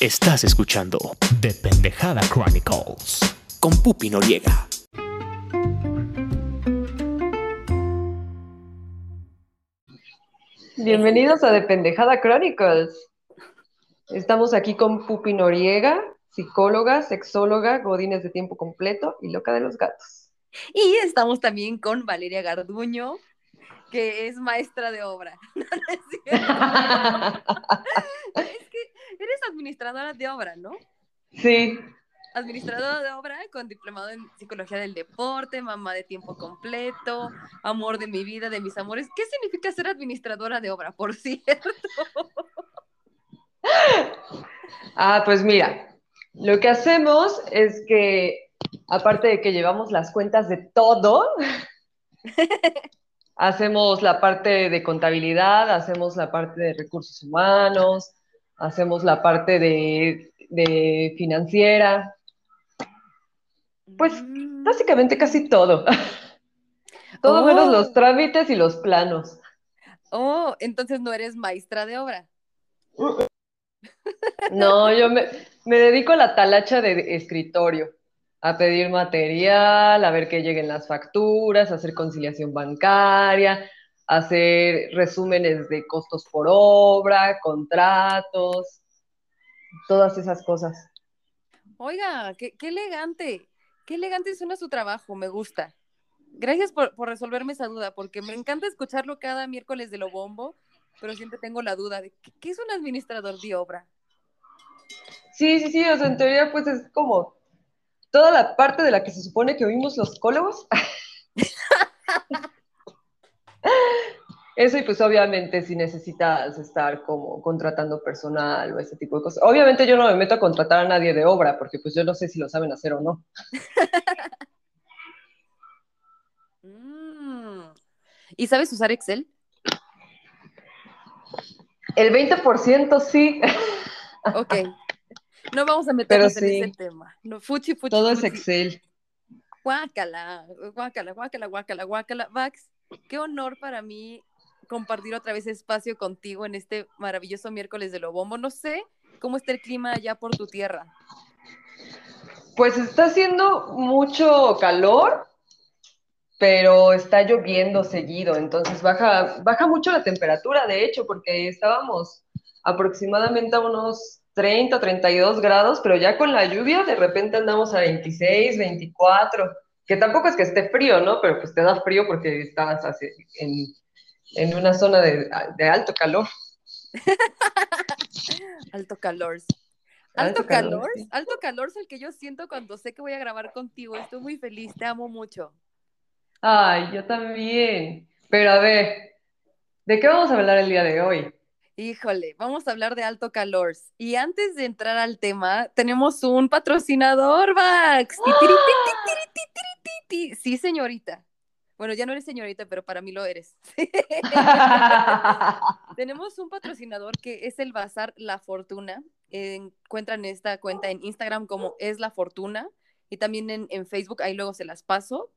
Estás escuchando The Pendejada Chronicles. con Pupi Noriega. Bienvenidos a De Pendejada Chronicles. Estamos aquí con Pupi Noriega, psicóloga, sexóloga, godines de tiempo completo y loca de los gatos. Y estamos también con Valeria Garduño, que es maestra de obra. No, no es es que eres administradora de obra, ¿no? Sí, Administradora de obra con diplomado en psicología del deporte, mamá de tiempo completo, amor de mi vida, de mis amores. ¿Qué significa ser administradora de obra, por cierto? ah, pues mira, lo que hacemos es que, aparte de que llevamos las cuentas de todo, hacemos la parte de contabilidad, hacemos la parte de recursos humanos, hacemos la parte de, de financiera, pues Mm. básicamente casi todo. Todo menos Oh. los trámites y los planos. Oh, entonces no eres maestra de obra. No, yo me, me dedico a la talacha de escritorio, a pedir material, a ver que lleguen las facturas, a hacer conciliación bancaria, a hacer resúmenes de costos por obra, contratos, todas esas cosas. Oiga, qué, qué elegante, qué elegante suena su trabajo, me gusta. Gracias por, por resolverme esa duda, porque me encanta escucharlo cada miércoles de lo bombo, pero siempre tengo la duda de ¿qué, qué es un administrador de obra? Sí, sí, sí, o sea, en teoría pues es como toda la parte de la que se supone que oímos los psicólogos. Eso y pues obviamente si necesitas estar como contratando personal o ese tipo de cosas. Obviamente yo no me meto a contratar a nadie de obra porque pues yo no sé si lo saben hacer o no. Mm. ¿Y sabes usar Excel? El 20% sí, Ok. No vamos a meternos en ese tema. No, fuchi, fuchi, todo es. Excel. Guácala, guácala, guácala, guácala, guácala. Vax, qué honor para mí compartir otra vez espacio contigo en este maravilloso miércoles de lo bombo. No sé cómo está el clima allá por tu tierra. Pues está haciendo mucho calor, pero está lloviendo seguido, entonces baja, baja mucho la temperatura, de hecho, porque estábamos aproximadamente a unos 30, 32 grados, pero ya con la lluvia de repente andamos a 26, 24, que tampoco es que esté frío, ¿no? Pero pues te da frío porque estás así en, en una zona de, de alto calor. Alto calor. Alto Alto, calor, calor, sí. alto calor es el que yo siento cuando sé que voy a grabar contigo. Estoy muy feliz, te amo mucho. Ay, yo también. Pero a ver, ¿de qué vamos a hablar el día de hoy? Híjole, vamos a hablar de alto calor. Y antes de entrar al tema, tenemos un patrocinador, Vax. Sí, señorita. Bueno, ya no eres señorita, pero para mí lo eres. Tenemos un patrocinador que es el Bazar La Fortuna. Encuentran esta cuenta en Instagram como es La Fortuna y también en, en Facebook, ahí luego se las paso.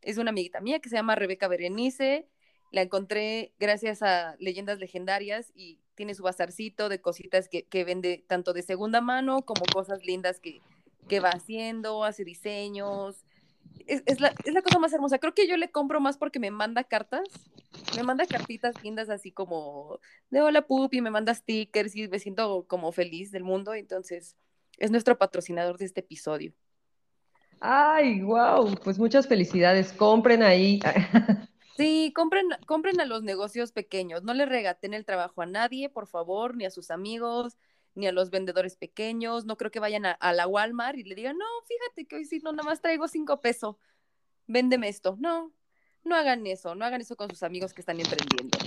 Es una amiguita mía que se llama Rebeca Berenice. La encontré gracias a Leyendas Legendarias y tiene su bazarcito de cositas que, que vende tanto de segunda mano como cosas lindas que, que va haciendo, hace diseños. Es, es, la, es la cosa más hermosa. Creo que yo le compro más porque me manda cartas. Me manda cartitas lindas así como de hola pupi, me manda stickers y me siento como feliz del mundo. Entonces, es nuestro patrocinador de este episodio. Ay, wow, pues muchas felicidades. Compren ahí. Sí, compren, compren a los negocios pequeños. No le regaten el trabajo a nadie, por favor, ni a sus amigos, ni a los vendedores pequeños. No creo que vayan a, la Walmart y le digan, no, fíjate que hoy sí, no, nada más traigo cinco pesos. Véndeme esto. No, no hagan eso. No hagan eso con sus amigos que están emprendiendo.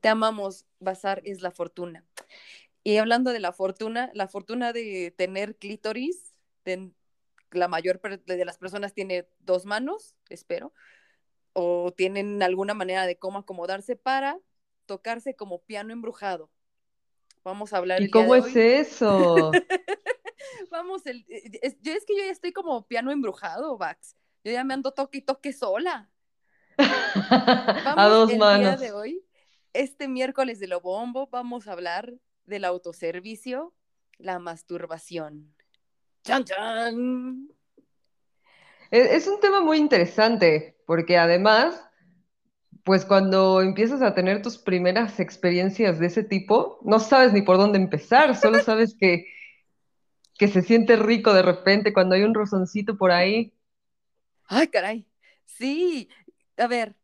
Te amamos. Bazar es la fortuna. Y hablando de la fortuna, la fortuna de tener clítoris, la mayor de las personas tiene dos manos, espero o tienen alguna manera de cómo acomodarse para tocarse como piano embrujado. Vamos a hablar ¿Y el día cómo de es hoy. eso? Vamos, el, es, yo es que yo ya estoy como piano embrujado, Vax. Yo ya me ando toque y toque sola. A Vamos dos el manos. día de hoy, este miércoles de lo bombo, vamos a hablar del autoservicio, la masturbación. ¡Chan, chan! Es un tema muy interesante, porque además, pues cuando empiezas a tener tus primeras experiencias de ese tipo, no sabes ni por dónde empezar, solo sabes que, que se siente rico de repente cuando hay un rozoncito por ahí. Ay, caray. Sí, a ver,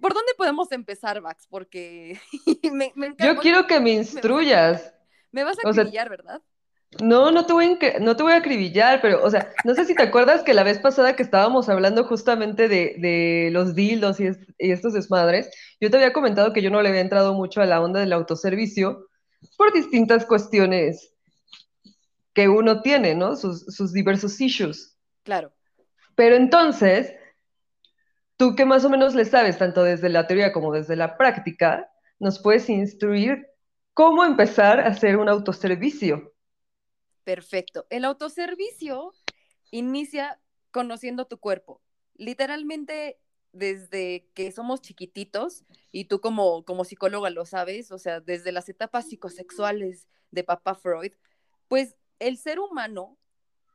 ¿por dónde podemos empezar, Max? Porque me, me encanta. Yo quiero que me instruyas. Me vas a o sea- acribillar, ¿verdad? No, no te voy a, no te voy a acribillar, pero, o sea, no sé si te acuerdas que la vez pasada que estábamos hablando justamente de, de los dildos y, es- y estos desmadres, yo te había comentado que yo no le había entrado mucho a la onda del autoservicio por distintas cuestiones que uno tiene, ¿no? Sus, sus diversos issues. Claro. Pero entonces, tú que más o menos le sabes, tanto desde la teoría como desde la práctica, nos puedes instruir cómo empezar a hacer un autoservicio. Perfecto. El autoservicio inicia conociendo tu cuerpo. Literalmente, desde que somos chiquititos, y tú como, como psicóloga lo sabes, o sea, desde las etapas psicosexuales de papá Freud, pues el ser humano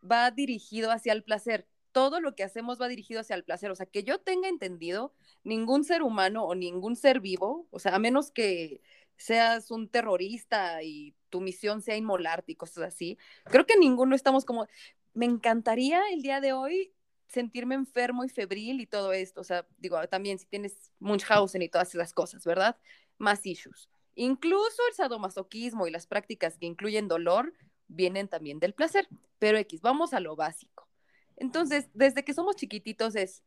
va dirigido hacia el placer. Todo lo que hacemos va dirigido hacia el placer. O sea, que yo tenga entendido, ningún ser humano o ningún ser vivo, o sea, a menos que seas un terrorista y tu misión sea inmolarte y cosas así, creo que ninguno estamos como, me encantaría el día de hoy sentirme enfermo y febril y todo esto, o sea, digo, también si tienes Munchausen y todas esas cosas, ¿verdad? Más issues. Incluso el sadomasoquismo y las prácticas que incluyen dolor vienen también del placer, pero X, vamos a lo básico. Entonces, desde que somos chiquititos es,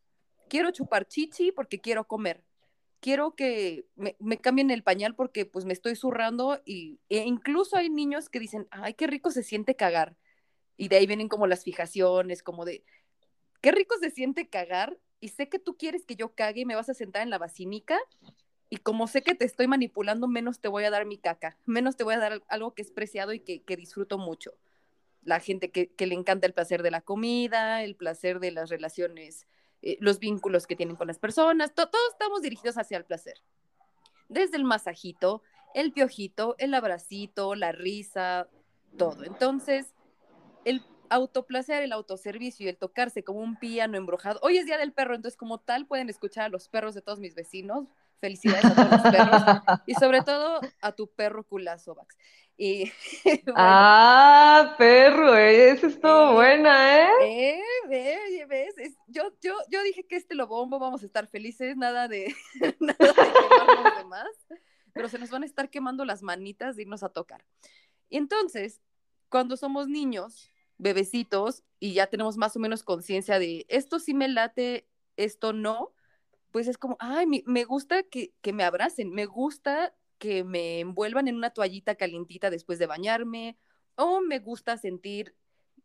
quiero chupar chichi porque quiero comer, quiero que me, cambien el pañal porque pues me estoy zurrando y, e incluso hay niños que dicen, ay, qué rico se siente cagar. Y de ahí vienen como las fijaciones, como de, qué rico se siente cagar y sé que tú quieres que yo cague y me vas a sentar en la vacinica y como sé que te estoy manipulando, menos te voy a dar mi caca, menos te voy a dar algo que es preciado y que, que disfruto mucho. La gente que, que, le encanta el placer de la comida, el placer de las relaciones, eh, los vínculos que tienen con las personas, to todos estamos dirigidos hacia el placer. Desde el masajito, el piojito, el abracito, la risa, todo. Entonces, el autoplacer, el autoservicio y el tocarse como un piano embrujado. Hoy es Día del Perro, entonces como tal pueden escuchar a los perros de todos mis vecinos. Felicidades a todos los perros y sobre todo a tu perro culazo, Max. Y, bueno. Ah, perro, esa estuvo eh, buena, ¿eh? Eh, ¿ves? ¿ves? Es, yo, yo, yo dije que este lo bombo, vamos a estar felices, nada de, nada de quemar los demás, pero se nos van a estar quemando las manitas de irnos a tocar. Y entonces, cuando somos niños, bebecitos, y ya tenemos más o menos conciencia de esto sí me late, esto no, pues es como, ay, me, me gusta que, que, me abracen, me gusta que me envuelvan en una toallita calientita después de bañarme, o me gusta sentir,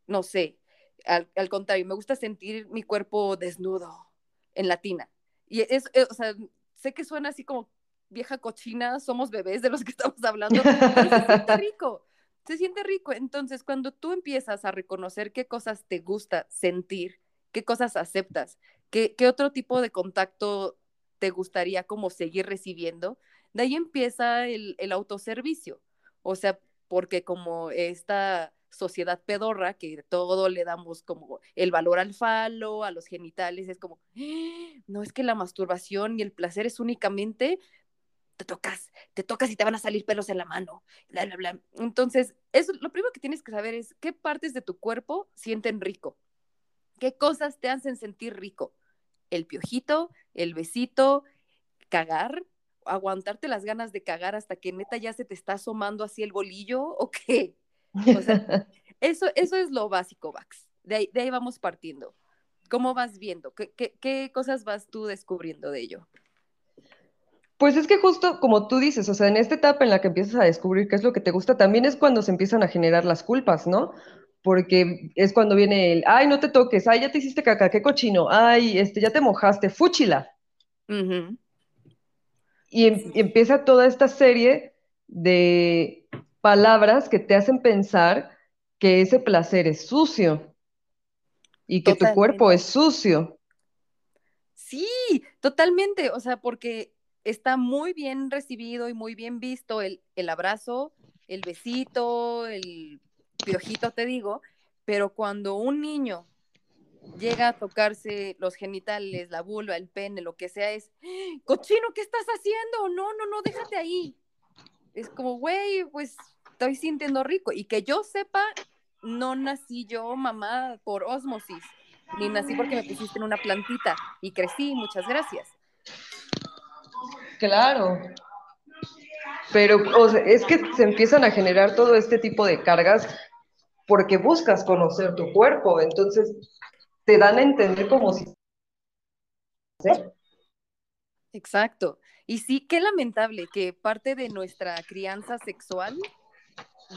no sé, al, al contrario, me gusta sentir mi cuerpo desnudo en la tina. Y es, es, o sea, sé que suena así como vieja cochina, somos bebés de los que estamos hablando, pero se siente rico, se siente rico. Entonces, cuando tú empiezas a reconocer qué cosas te gusta sentir, qué cosas aceptas, qué, qué otro tipo de contacto te gustaría como seguir recibiendo, de ahí empieza el, el autoservicio. O sea, porque como esta sociedad pedorra que todo le damos como el valor al falo, a los genitales, es como, ¡Ah! no es que la masturbación y el placer es únicamente te tocas, te tocas y te van a salir pelos en la mano, bla, bla, bla. Entonces, eso, lo primero que tienes que saber es qué partes de tu cuerpo sienten rico, qué cosas te hacen sentir rico. El piojito, el besito, cagar, aguantarte las ganas de cagar hasta que neta ya se te está asomando así el bolillo o qué. O sea, eso, eso es lo básico, Vax. De ahí, de ahí vamos partiendo. ¿Cómo vas viendo? ¿Qué, ¿Qué, qué, cosas vas tú descubriendo de ello? Pues es que justo como tú dices, o sea, en esta etapa en la que empiezas a descubrir qué es lo que te gusta, también es cuando se empiezan a generar las culpas, ¿no? Porque es cuando viene el, ay, no te toques, ay, ya te hiciste caca, qué cochino, ay, este, ya te mojaste, fúchila. Uh -huh. Y, em, y empieza toda esta serie de palabras que te hacen pensar que ese placer es sucio y que totalmente. tu cuerpo es sucio. Sí, totalmente, o sea, porque está muy bien recibido y muy bien visto el, el abrazo, el besito, el piojito, te digo, pero cuando un niño llega a tocarse los genitales, la vulva, el pene, lo que sea, es, cochino, ¿qué estás haciendo? No, no, no, déjate ahí. Es como, güey, pues estoy sintiendo rico. Y que yo sepa, no nací yo, mamá, por osmosis, ni nací porque me pusiste en una plantita y crecí, muchas gracias. Claro. Pero es que se empiezan a generar todo este tipo de cargas porque buscas conocer tu cuerpo, entonces te dan a entender como si... Exacto. Y sí, qué lamentable que parte de nuestra crianza sexual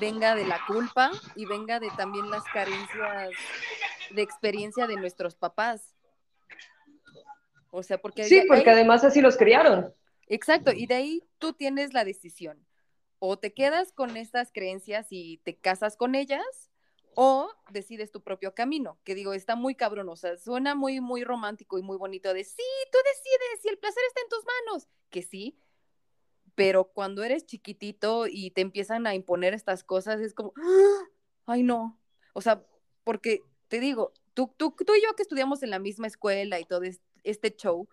venga de la culpa y venga de también las carencias de experiencia de nuestros papás. O sea, porque... Sí, porque además así los criaron. Exacto, y de ahí tú tienes la decisión. O te quedas con estas creencias y te casas con ellas, o decides tu propio camino, que digo, está muy cabrón, o sea, suena muy, muy romántico y muy bonito de, sí, tú decides si el placer está en tus manos, que sí, pero cuando eres chiquitito y te empiezan a imponer estas cosas, es como, ¡Ah! ay no, o sea, porque te digo, tú, tú, tú y yo que estudiamos en la misma escuela y todo este show,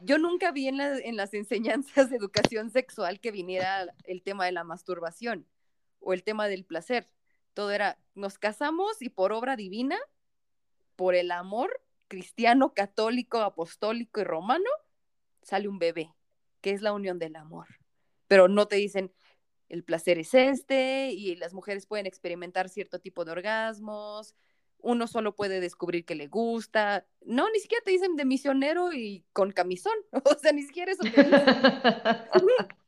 yo nunca vi en las enseñanzas de educación sexual que viniera el tema de la masturbación o el tema del placer. Todo era, nos casamos y por obra divina, por el amor cristiano, católico, apostólico y romano, sale un bebé, que es la unión del amor. Pero no te dicen, el placer es este y las mujeres pueden experimentar cierto tipo de orgasmos, uno solo puede descubrir que le gusta. No, ni siquiera te dicen de misionero y con camisón. O sea, ni siquiera eso te dicen.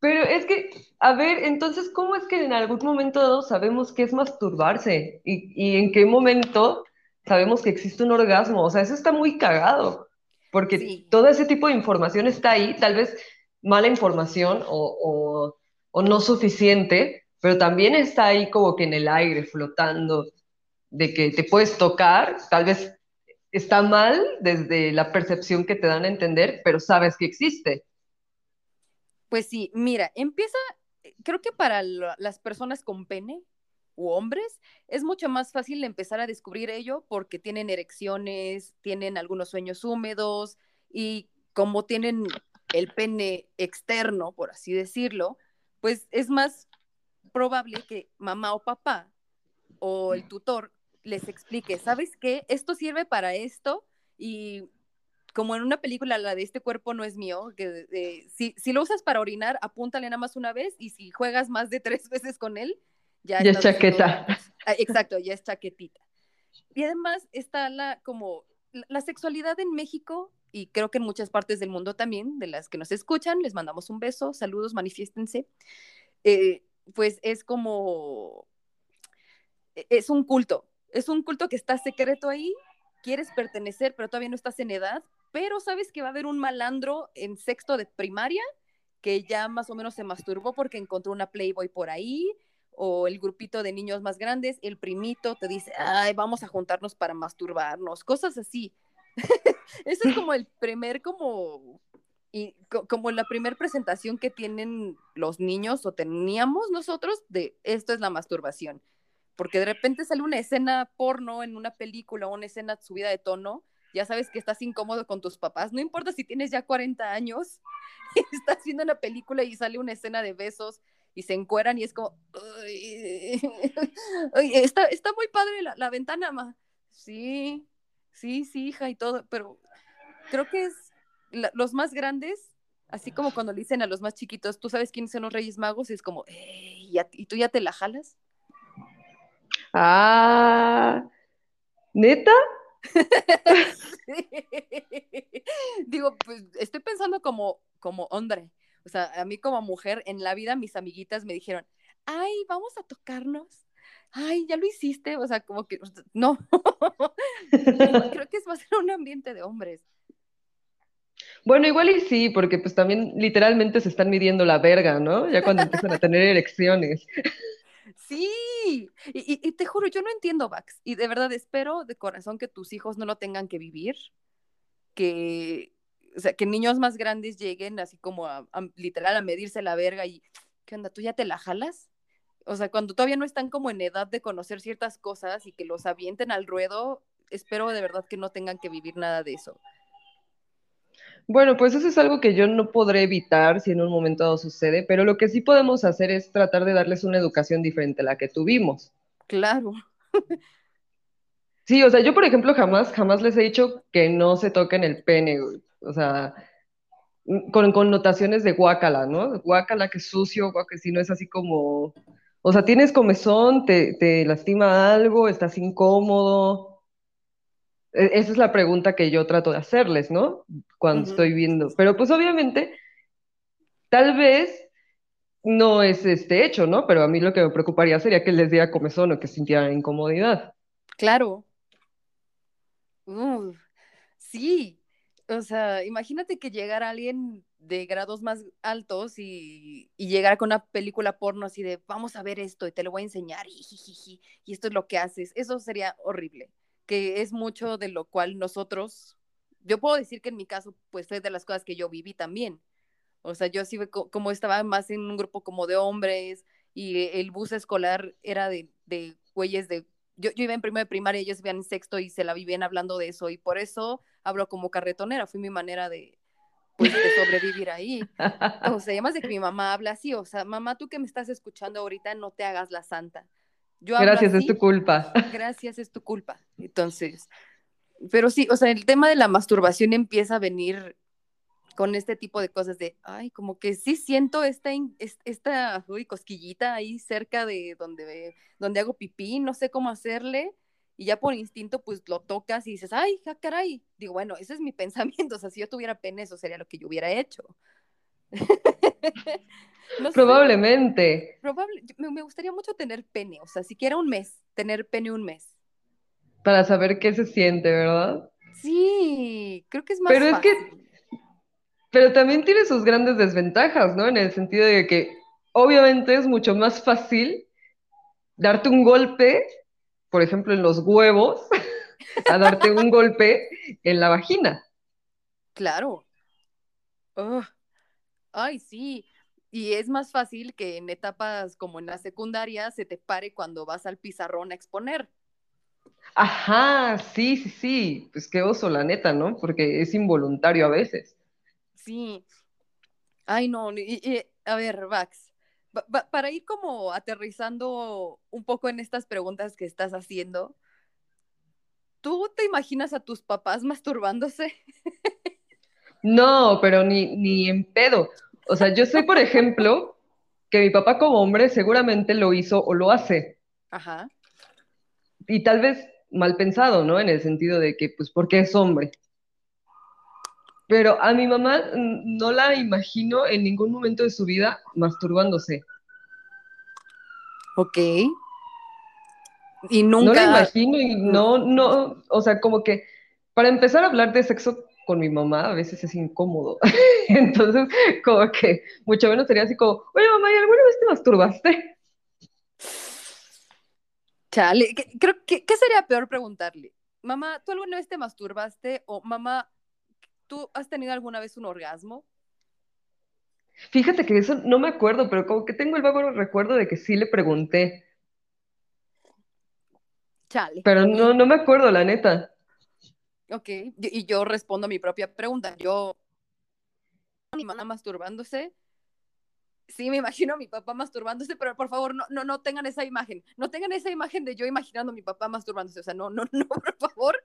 Pero es que, a ver, entonces, ¿cómo es que en algún momento dado sabemos qué es masturbarse? ¿Y, y en qué momento sabemos que existe un orgasmo? O sea, eso está muy cagado, porque Sí. todo ese tipo de información está ahí, tal vez mala información o, o, o no suficiente, pero también está ahí como que en el aire, flotando, de que te puedes tocar, tal vez está mal desde la percepción que te dan a entender, pero sabes que existe. Pues sí, mira, empieza, eh, creo que para las personas con pene u hombres es mucho más fácil empezar a descubrir ello porque tienen erecciones, tienen algunos sueños húmedos y como tienen el pene externo, por así decirlo, pues es más probable que mamá o papá o el tutor les explique, ¿sabes qué? Esto sirve para esto y como en una película, la de este cuerpo no es mío, que eh, si, si lo usas para orinar, apúntale nada más una vez y si juegas más de tres veces con él, ya, Ya es chaqueta. Ah, exacto, ya es chaquetita. Y además está la como la, la sexualidad en México y creo que en muchas partes del mundo también, de las que nos escuchan, les mandamos un beso, saludos, manifiéstense. Eh, pues es como e- es un culto, es un culto que está secreto ahí, quieres pertenecer, pero todavía no estás en edad, pero sabes que va a haber un malandro en sexto de primaria que ya más o menos se masturbó porque encontró una Playboy por ahí, o el grupito de niños más grandes, el primito te dice, ay, vamos a juntarnos para masturbarnos, cosas así. Eso es como el primer, como, y co- como la primer presentación que tienen los niños o teníamos nosotros de esto es la masturbación. Porque de repente sale una escena porno en una película o una escena subida de tono, ya sabes que estás incómodo con tus papás, no importa si tienes ya 40 años, estás viendo una película y sale una escena de besos y se encueran y es como, "Ay, ay, está, está muy padre la, la ventana, ma. Sí, sí, sí, hija, y todo, pero creo que es los más grandes, así como cuando le dicen a los más chiquitos, ¿tú sabes quiénes son los Reyes Magos? Y es como, "Ey, ¿y, a- y tú ya te la jalas? Ah, ¿neta? Digo, pues estoy pensando como, como hombre. O sea, a mí como mujer, en la vida mis amiguitas me dijeron, ay, vamos a tocarnos. Ay, ya lo hiciste. O sea, como que, no. Creo que es más un ambiente de hombres. Bueno, igual y sí, porque pues también literalmente se están midiendo la verga, ¿no? Ya cuando empiezan a tener erecciones. Sí, y, y- te juro, yo no entiendo, Vax, y de verdad espero de corazón que tus hijos no lo tengan que vivir, que, o sea, que niños más grandes lleguen así como a, a- literal a medirse la verga y, ¿qué onda? ¿Tú ya te la jalas? O sea, cuando todavía no están como en edad de conocer ciertas cosas y que los avienten al ruedo, espero de verdad que no tengan que vivir nada de eso. Bueno, pues eso es algo que yo no podré evitar si en un momento dado sucede, pero lo que sí podemos hacer es tratar de darles una educación diferente a la que tuvimos. Claro. Sí, o sea, yo por ejemplo jamás, jamás les he dicho que no se toquen el pene, güey. O sea, mm, con connotaciones de guácala, ¿no? Guácala, que sucio, guácala, si no es así como, o sea, tienes comezón, te, te lastima algo, estás incómodo. E- Esa es la pregunta que yo trato de hacerles, ¿no? Cuando estoy viendo. Pero pues obviamente, tal vez no es este hecho, ¿no? Pero a mí lo que me preocuparía sería que les diera comezón o que sintieran incomodidad. Claro. Sí. O sea, imagínate que llegara alguien de grados más altos y, y llegara con una película porno así de vamos a ver esto y te lo voy a enseñar y esto es lo que haces. Eso sería horrible, que es mucho de lo cual nosotros, yo puedo decir que en mi caso, pues fue de las cosas que yo viví también. O sea, yo sí, como estaba más en un grupo como de hombres y el bus escolar era de, de güeyes de... Yo, yo iba en primero de primaria, ellos iban en sexto y se la vivían hablando de eso y por eso hablo como carretonera, fue mi manera de, pues, de sobrevivir ahí. O sea, además de que mi mamá habla así, o sea, mamá, tú que me estás escuchando ahorita, no te hagas la santa. Yo Gracias, es así, tu culpa. gracias, es tu culpa. Entonces, pero sí, o sea, el tema de la masturbación empieza a venir con este tipo de cosas de, ay, como que sí siento esta, es- esta uy, cosquillita ahí cerca de donde, donde hago pipí, no sé cómo hacerle, y ya por instinto pues lo tocas y dices, ay, ja, caray. Digo, bueno, ese es mi pensamiento, o sea, si yo tuviera pene, eso sería lo que yo hubiera hecho. No sé, Probablemente. probable, me, me gustaría mucho tener pene, o sea, siquiera un mes, tener pene un mes. Para saber qué se siente, ¿verdad? Sí, creo que es más Pero es que-. Pero también tiene sus grandes desventajas, ¿no? En el sentido de que obviamente es mucho más fácil darte un golpe, por ejemplo, en los huevos, a darte un golpe en la vagina. Claro. Ay, sí. Y es más fácil que en etapas como en la secundaria se te pare cuando vas al pizarrón a exponer. Ajá, sí, sí, sí. Pues qué oso, la neta, ¿no? Porque es involuntario a veces. Sí. Ay, no. y- y, a ver, Vax, pa- pa- para ir como aterrizando un poco en estas preguntas que estás haciendo, ¿tú te imaginas a tus papás masturbándose? No, pero ni, ni en pedo. O sea, yo sé, por ejemplo, que mi papá como hombre seguramente lo hizo o lo hace. Ajá. Y tal vez mal pensado, ¿no? En el sentido de que, pues, porque es hombre. Pero a mi mamá no la imagino en ningún momento de su vida masturbándose. Ok. Y No la nunca. imagino y no, no, o sea, como que para empezar a hablar de sexo con mi mamá a veces es incómodo. Entonces, como que mucho menos sería así como, oye mamá, ¿y alguna vez te masturbaste? Chale, ¿qué- creo que ¿qué sería peor preguntarle? Mamá, ¿tú alguna vez te masturbaste? O mamá, ¿tú has tenido alguna vez un orgasmo? Fíjate que eso no me acuerdo, pero como que tengo el vago recuerdo de que sí le pregunté, Chale. pero no, no me acuerdo, la neta. Ok, y yo respondo a mi propia pregunta. Yo, mi mamá masturbándose. Sí, me imagino a mi papá masturbándose, pero por favor, no, no, no tengan esa imagen. No tengan esa imagen de yo imaginando a mi papá masturbándose. O sea, no, no, no, por favor.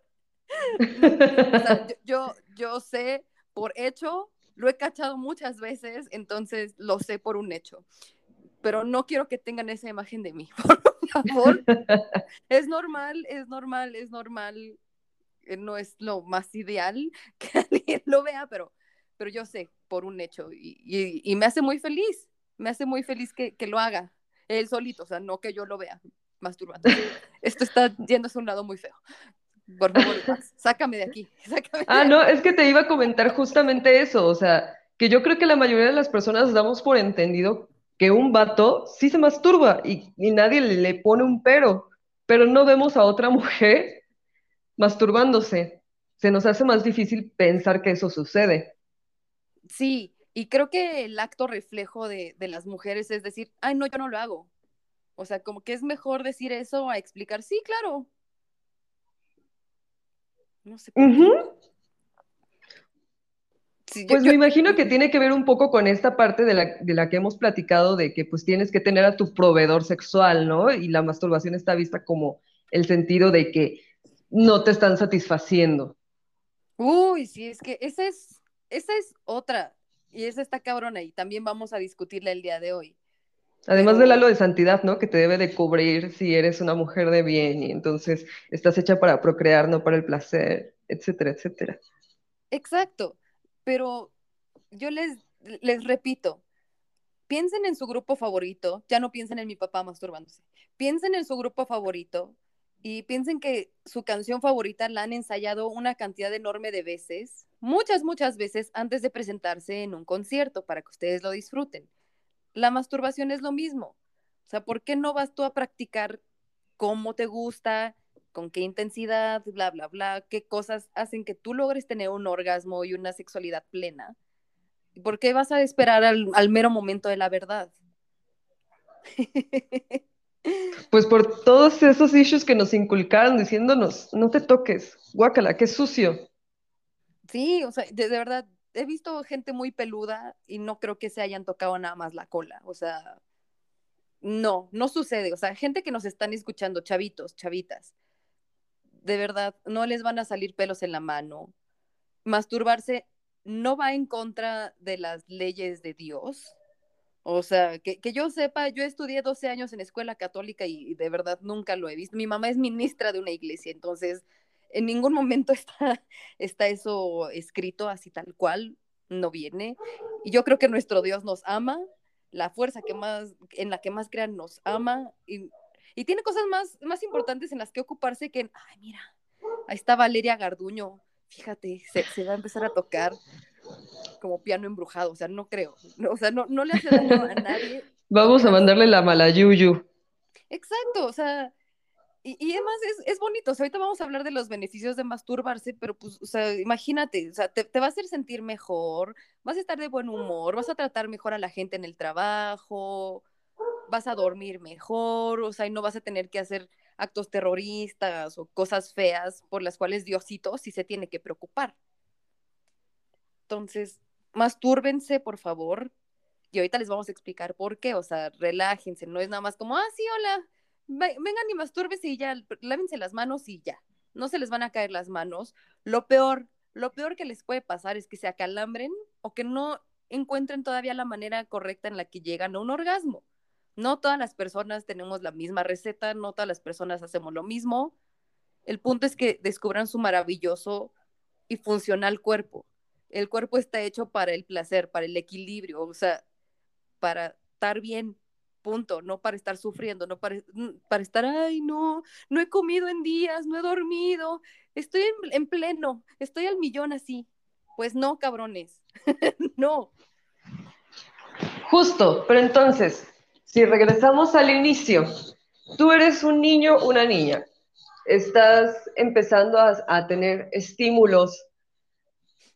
No, o sea, yo, yo sé por hecho, lo he cachado muchas veces, entonces lo sé por un hecho. Pero no quiero que tengan esa imagen de mí, por favor. Es normal, es normal, es normal. Eh, No es lo más ideal que alguien lo vea, pero, pero yo sé por un hecho y, y- y me hace muy feliz. Me hace muy feliz que, que lo haga él solito, o sea, no que yo lo vea masturbando. Esto está yéndose a un lado muy feo. Por favor, Max, sácame de aquí. Sácame Ah, no, es que te iba a comentar justamente eso, o sea, que yo creo que la mayoría de las personas damos por entendido que un vato sí se masturba y, y nadie le, le pone un pero, pero no vemos a otra mujer masturbándose. Se nos hace más difícil pensar que eso sucede. Sí, y creo que el acto reflejo de, de las mujeres es decir, ay, no, yo no lo hago. O sea, como que es mejor decir eso a explicar, sí, claro. No sé. Sí, yo- Pues yo- me imagino que tiene que ver un poco con esta parte de la, de la que hemos platicado, de que pues tienes que tener a tu proveedor sexual, ¿no? Y la masturbación está vista como el sentido de que no te están satisfaciendo. Uy, sí, es que esa es, esa es otra. Y esa está cabrona y también vamos a discutirla el día de hoy. Además del halo de santidad, ¿no? Que te debe de cubrir si eres una mujer de bien y entonces estás hecha para procrear, no para el placer, etcétera, etcétera. Exacto, pero yo les, les repito, piensen en su grupo favorito, ya no piensen en mi papá masturbándose, piensen en su grupo favorito y piensen que su canción favorita la han ensayado una cantidad enorme de veces, muchas, muchas veces antes de presentarse en un concierto para que ustedes lo disfruten. La masturbación es lo mismo. O sea, ¿por qué no vas tú a practicar cómo te gusta, con qué intensidad, bla, bla, bla, qué cosas hacen que tú logres tener un orgasmo y una sexualidad plena? ¿Por qué vas a esperar al, al mero momento de la verdad? Pues por todos esos issues que nos inculcaron diciéndonos, no te toques, guácala, qué sucio. Sí, o sea, de, de verdad, he visto gente muy peluda y no creo que se hayan tocado nada más la cola. O sea, no, no sucede. O sea, gente que nos están escuchando, chavitos, chavitas, de verdad, no les van a salir pelos en la mano. Masturbarse no va en contra de las leyes de Dios. O sea, que, que yo sepa, yo estudié 12 años en escuela católica y, de verdad nunca lo he visto. Mi mamá es ministra de una iglesia, entonces en ningún momento está, está eso escrito así tal cual, no viene. Y yo creo que nuestro Dios nos ama, la fuerza que más, en la que más crean nos ama y, y tiene cosas más, más importantes en las que ocuparse que, en, ay, mira, ahí está Valeria Garduño, fíjate, se, se va a empezar a tocar como piano embrujado, o sea, no creo, no, o sea, no, no le hace daño a nadie. Vamos a mandarle la malayuyu. Exacto, o sea, y, y además es, es bonito, o sea, ahorita vamos a hablar de los beneficios de masturbarse, pero pues, o sea, imagínate, o sea, te, te va a hacer sentir mejor, vas a estar de buen humor, vas a tratar mejor a la gente en el trabajo, vas a dormir mejor, o sea, y no vas a tener que hacer actos terroristas o cosas feas por las cuales Diosito sí se tiene que preocupar. Entonces, mastúrbense, por favor, y ahorita les vamos a explicar por qué, o sea, relájense, no es nada más como, ah, sí, hola, ve- vengan y mastúrbese y ya, lávense las manos y ya, no se les van a caer las manos. Lo peor, lo peor que les puede pasar es que se acalambren o que no encuentren todavía la manera correcta en la que llegan a un orgasmo. No todas las personas tenemos la misma receta, no todas las personas hacemos lo mismo. El punto es que descubran su maravilloso y funcional cuerpo. El cuerpo está hecho para el placer, para el equilibrio, o sea, para estar bien, punto, no para estar sufriendo, no para, para estar, ay, no, no he comido en días, no he dormido, estoy en, en pleno, estoy al millón así. Pues no, cabrones, no. Justo, pero entonces, si regresamos al inicio, tú eres un niño, una niña, estás empezando a, a tener estímulos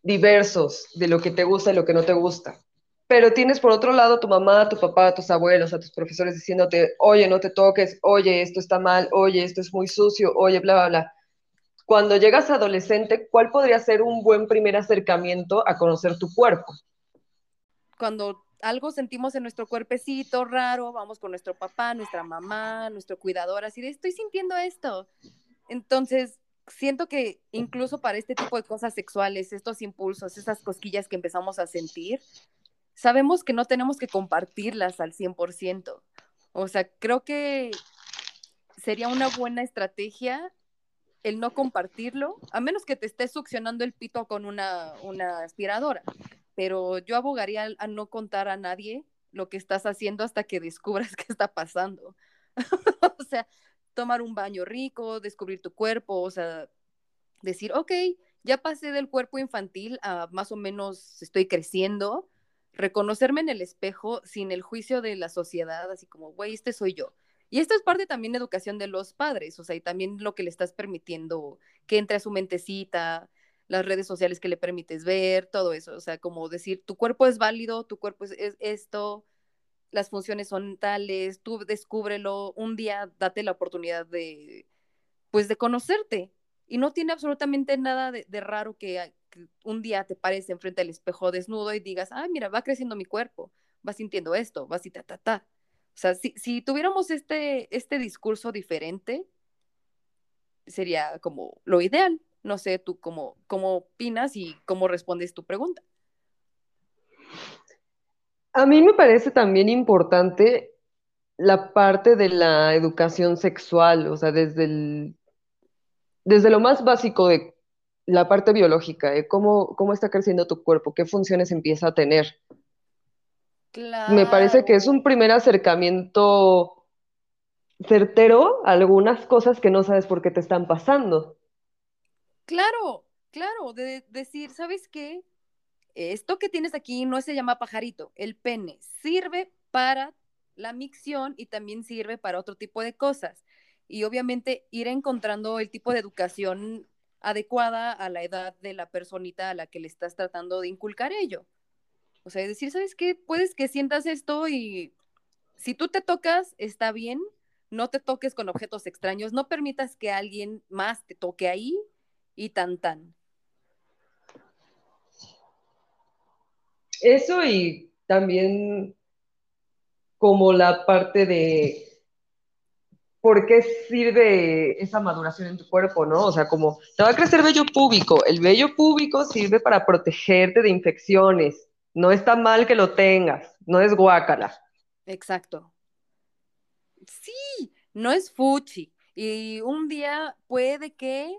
diversos de lo que te gusta y lo que no te gusta. Pero tienes por otro lado a tu mamá, a tu papá, a tus abuelos, a tus profesores diciéndote, oye, no te toques, oye, esto está mal, oye, esto es muy sucio, oye, bla, bla, bla. Cuando llegas adolescente, ¿cuál podría ser un buen primer acercamiento a conocer tu cuerpo? Cuando algo sentimos en nuestro cuerpecito raro, vamos con nuestro papá, nuestra mamá, nuestro cuidador, así de, estoy sintiendo esto. Entonces, siento que incluso para este tipo de cosas sexuales, estos impulsos, estas cosquillas que empezamos a sentir, sabemos que no tenemos que compartirlas al 100%. O sea, creo que sería una buena estrategia el no compartirlo, a menos que te estés succionando el pito con una, aspiradora. Pero yo abogaría a no contar a nadie lo que estás haciendo hasta que descubras qué está pasando. o sea, tomar un baño rico, descubrir tu cuerpo, o sea, decir, ok, ya pasé del cuerpo infantil a más o menos estoy creciendo, reconocerme en el espejo sin el juicio de la sociedad, así como, güey, este soy yo. Y esto es parte también de educación de los padres, o sea, y también lo que le estás permitiendo que entre a su mentecita, las redes sociales que le permites ver, todo eso, o sea, como decir, tu cuerpo es válido, tu cuerpo es, es esto, las funciones son tales, tú descúbrelo, un día date la oportunidad de, pues, de conocerte. Y no tiene absolutamente nada de, raro que, que un día te pares enfrente del espejo desnudo y digas, ah, mira, va creciendo mi cuerpo, va sintiendo esto, va así, ta, ta, ta. O sea, si, si tuviéramos este, este discurso diferente, sería como lo ideal. No sé tú cómo, cómo opinas y cómo respondes tu pregunta. A mí me parece también importante la parte de la educación sexual, o sea, desde el, desde lo más básico de la parte biológica, de cómo, cómo está creciendo tu cuerpo, qué funciones empieza a tener. Me parece que es Claro, un primer acercamiento certero a algunas cosas que no sabes por qué te están pasando. claro, claro, de decir, ¿sabes qué? Esto que tienes aquí no se llama pajarito, el pene sirve para la micción y también sirve para otro tipo de cosas. Y obviamente ir encontrando el tipo de educación adecuada a la edad de la personita a la que le estás tratando de inculcar ello. O sea, decir, ¿sabes qué? Puedes que sientas esto y si tú te tocas, está bien, no te toques con objetos extraños, no permitas que alguien más te toque ahí y tan tan. Eso y también como la parte de por qué sirve esa maduración en tu cuerpo, ¿no? O sea, como te va a crecer vello púbico. El vello púbico sirve para protegerte de infecciones. No está mal que lo tengas, no es guácala. Exacto. Sí, no es fuchi. Y un día puede que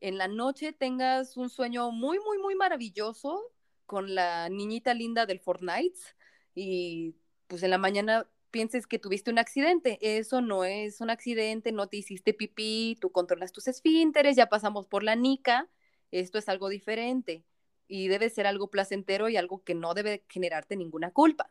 en la noche tengas un sueño muy, muy, muy maravilloso con la niñita linda del Fortnite y pues en la mañana pienses que tuviste un accidente. Eso no es un accidente, no te hiciste pipí, tú controlas tus esfínteres, ya pasamos por la nica. Esto es algo diferente y debe ser algo placentero y algo que no debe generarte ninguna culpa.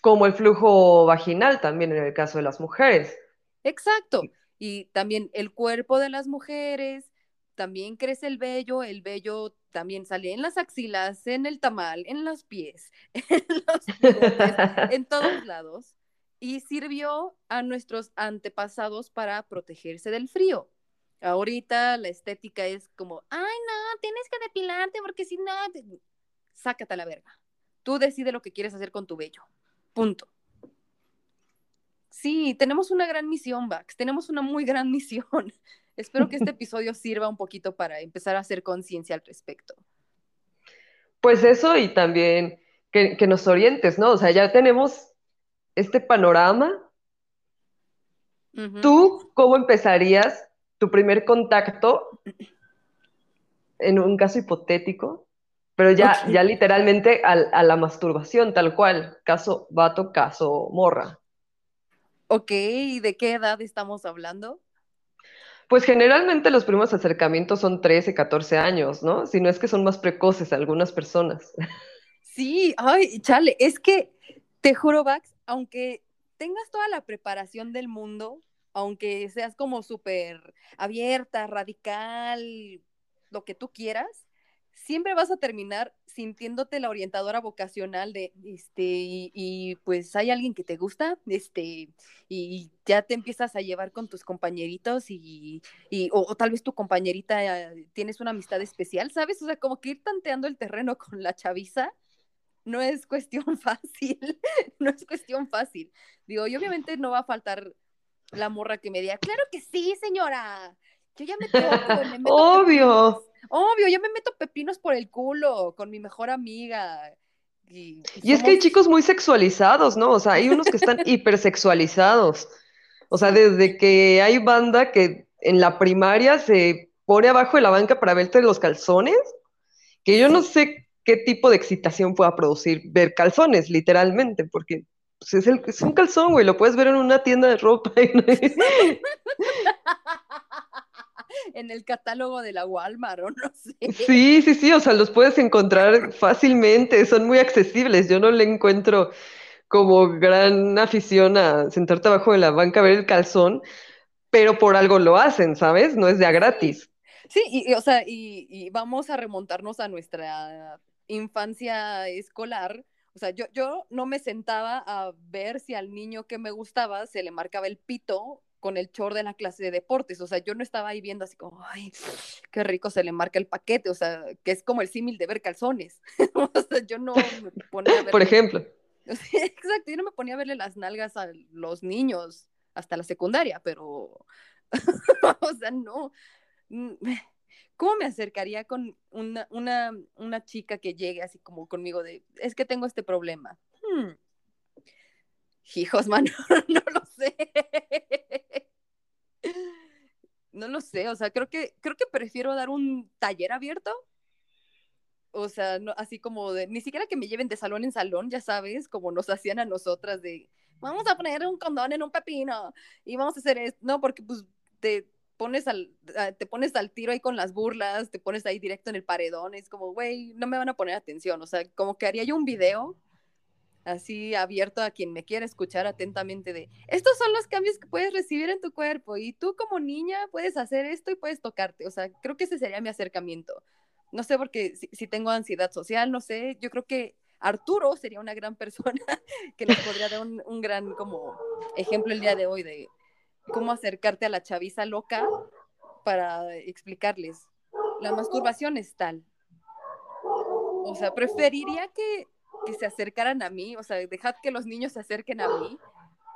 Como el flujo vaginal también en el caso de las mujeres. Exacto. Y también el cuerpo de las mujeres, también crece el vello, el vello también sale en las axilas, en el tamal, en los pies, en los bigotes, en todos lados. Y sirvió a nuestros antepasados para protegerse del frío. Ahorita la estética es como, ay, no, tienes que depilarte porque si no, te... sácate a la verga. Tú decides lo que quieres hacer con tu vello. Punto. Sí, tenemos una gran misión, Vax. Tenemos una muy gran misión. Espero que este episodio sirva un poquito para empezar a hacer conciencia al respecto. Pues eso y también que, que nos orientes, ¿no? O sea, ya tenemos este panorama. ¿Tú cómo empezarías tu primer contacto en un caso hipotético? Pero ya, ya literalmente al- a, la masturbación, tal cual. Caso vato, caso morra. Ok, ¿y de qué edad estamos hablando? Pues generalmente los primeros acercamientos son 13, 14 años, ¿no? Si no es que son más precoces algunas personas. Sí, ay, chale, es que te juro, Vax, aunque tengas toda la preparación del mundo, aunque seas como súper abierta, radical, lo que tú quieras, siempre vas a terminar sintiéndote la orientadora vocacional de, este, y, y, pues hay alguien que te gusta, este, y ya te empiezas a llevar con tus compañeritos y, y o, o tal vez tu compañerita eh, tienes una amistad especial, ¿sabes? O sea, como que ir tanteando el terreno con la chaviza no es cuestión fácil, no es cuestión fácil. Digo, y obviamente no va a faltar la morra que me diga, claro que sí, señora, yo ya me toco, me meto Obvio. Obvio, yo me meto pepinos por el culo con mi mejor amiga. Y Y es que hay chicos muy sexualizados, ¿no? O sea, hay unos que están hipersexualizados. O sea, desde que hay banda que en la primaria se pone abajo de la banca para verte los calzones, que yo no sé qué tipo de excitación pueda producir ver calzones, literalmente, porque pues, es, el- es un calzón, güey, lo puedes ver en una tienda de ropa. y no- en el catálogo de la Walmart o no sé. Sí, sí, sí, o sea, los puedes encontrar fácilmente, son muy accesibles. Yo no le encuentro como gran afición a sentarte abajo de la banca a ver el calzón, pero por algo lo hacen, ¿sabes? No es de a gratis. sí, y, y, o sea, y, y vamos a remontarnos a nuestra infancia escolar O sea, yo, yo no me sentaba a ver si al niño que me gustaba se le marcaba el pito con el chor de la clase de deportes. O sea, yo no estaba ahí viendo así como, ay, qué rico se le marca el paquete. O sea, que es como el símil de ver calzones. o sea, yo no me ponía a ver. Por ejemplo. Exacto, yo no me ponía a verle las nalgas a los niños hasta la secundaria, pero, o sea, no. ¿Cómo me acercaría con una, una, una chica que llegue así como conmigo de, es que tengo este problema? Hmm. Hijos, mano, no lo sé. No lo sé, o sea, creo que, creo que prefiero dar un taller abierto. O sea, no, así como de, ni siquiera que me lleven de salón en salón, ya sabes, como nos hacían a nosotras de, vamos a poner un condón en un pepino y vamos a hacer esto, no, porque pues te pones al, ah, te pones al tiro ahí con las burlas, te pones ahí directo en el paredón, es como, güey, no me van a poner atención, o sea, como que haría yo un video así abierto a quien me quiera escuchar atentamente de, estos son los cambios que puedes recibir en tu cuerpo y tú como niña puedes hacer esto y puedes tocarte, o sea, creo que ese sería mi acercamiento. No sé, porque si, si tengo ansiedad social, no sé, yo creo que Arturo sería una gran persona que nos podría dar un, un, gran como ejemplo el día de hoy de cómo acercarte a la chaviza loca para explicarles. La masturbación es tal. O sea, preferiría que, que se acercaran a mí, o sea, dejad que los niños se acerquen a mí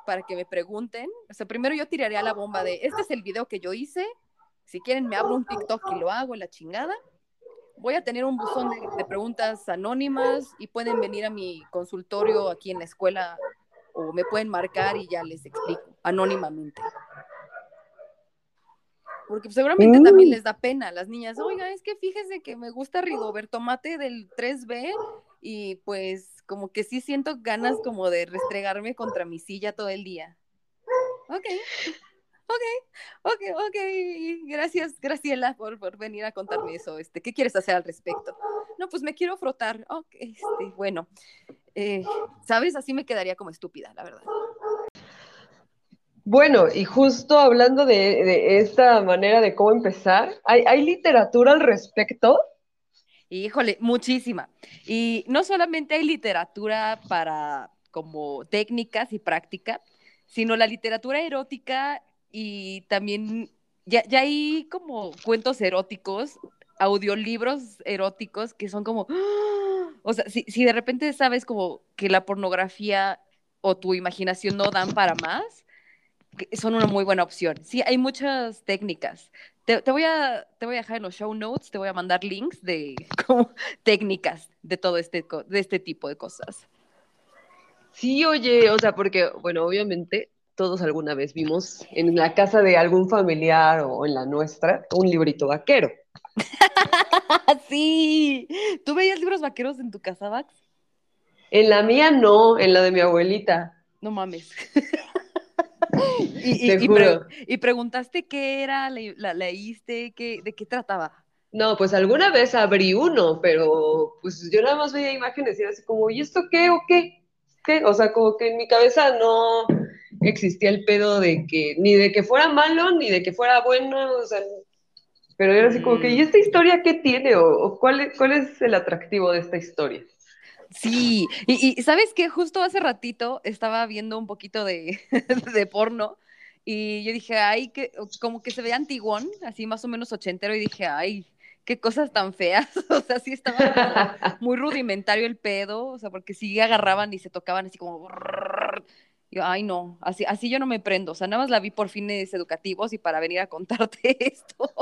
para que me pregunten. O sea, primero yo tiraría la bomba de, este es el video que yo hice, si quieren me abro un TikTok y lo hago, la chingada voy a tener un buzón de, de, preguntas anónimas y pueden venir a mi consultorio aquí en la escuela o me pueden marcar y ya les explico anónimamente. Porque seguramente mm. también les da pena a las niñas. Oiga, es que fíjese que me gusta Rigoberto Mate del 3B y pues como que sí siento ganas como de restregarme contra mi silla todo el día. Ok ok, ok, ok, gracias Graciela por, por, venir a contarme eso, este, ¿qué quieres hacer al respecto? No, pues me quiero frotar, ok, este, bueno, eh, ¿sabes? Así me quedaría como estúpida, la verdad. Bueno, y justo hablando de, de esta manera de cómo empezar, ¿hay, ¿hay literatura al respecto? Híjole, muchísima. Y no solamente hay literatura para como técnicas y práctica, sino la literatura erótica y también ya, ya hay como cuentos eróticos, audiolibros eróticos que son como, o sea, si, si de repente sabes como que la pornografía o tu imaginación no dan para más, son una muy buena opción. Sí, hay muchas técnicas. Te, te, voy a, te voy a dejar en los show notes, te voy a mandar links de como, técnicas de todo este, de este tipo de cosas. Sí, oye, o sea, porque, bueno, obviamente todos alguna vez vimos en la casa de algún familiar o en la nuestra un librito vaquero. sí, ¿tú veías libros vaqueros en tu casa, Vax? En la mía no, en la de mi abuelita. No mames. y, y, y, pre y, preguntaste qué era, le, la, leíste, qué, de qué trataba. No, pues alguna vez abrí uno, pero pues yo nada más veía imágenes y era así como, ¿y esto qué o qué? ¿Qué? O sea, como que en mi cabeza no, existía el pedo de que, ni de que fuera malo, ni de que fuera bueno, o sea, pero era así como que, ¿y esta historia qué tiene? ¿O, o cuál, es, cuál es el atractivo de esta historia? Sí, y, sabes que justo hace ratito estaba viendo un poquito de, de porno y yo dije, ay, que como que se ve antiguón, así más o menos ochentero, y dije, ay, qué cosas tan feas, o sea, sí estaba muy rudimentario el pedo, o sea, porque sí agarraban y se tocaban así como yo, ay, no, así, así yo no me prendo. O sea, nada más la vi por fines educativos y para venir a contarte esto.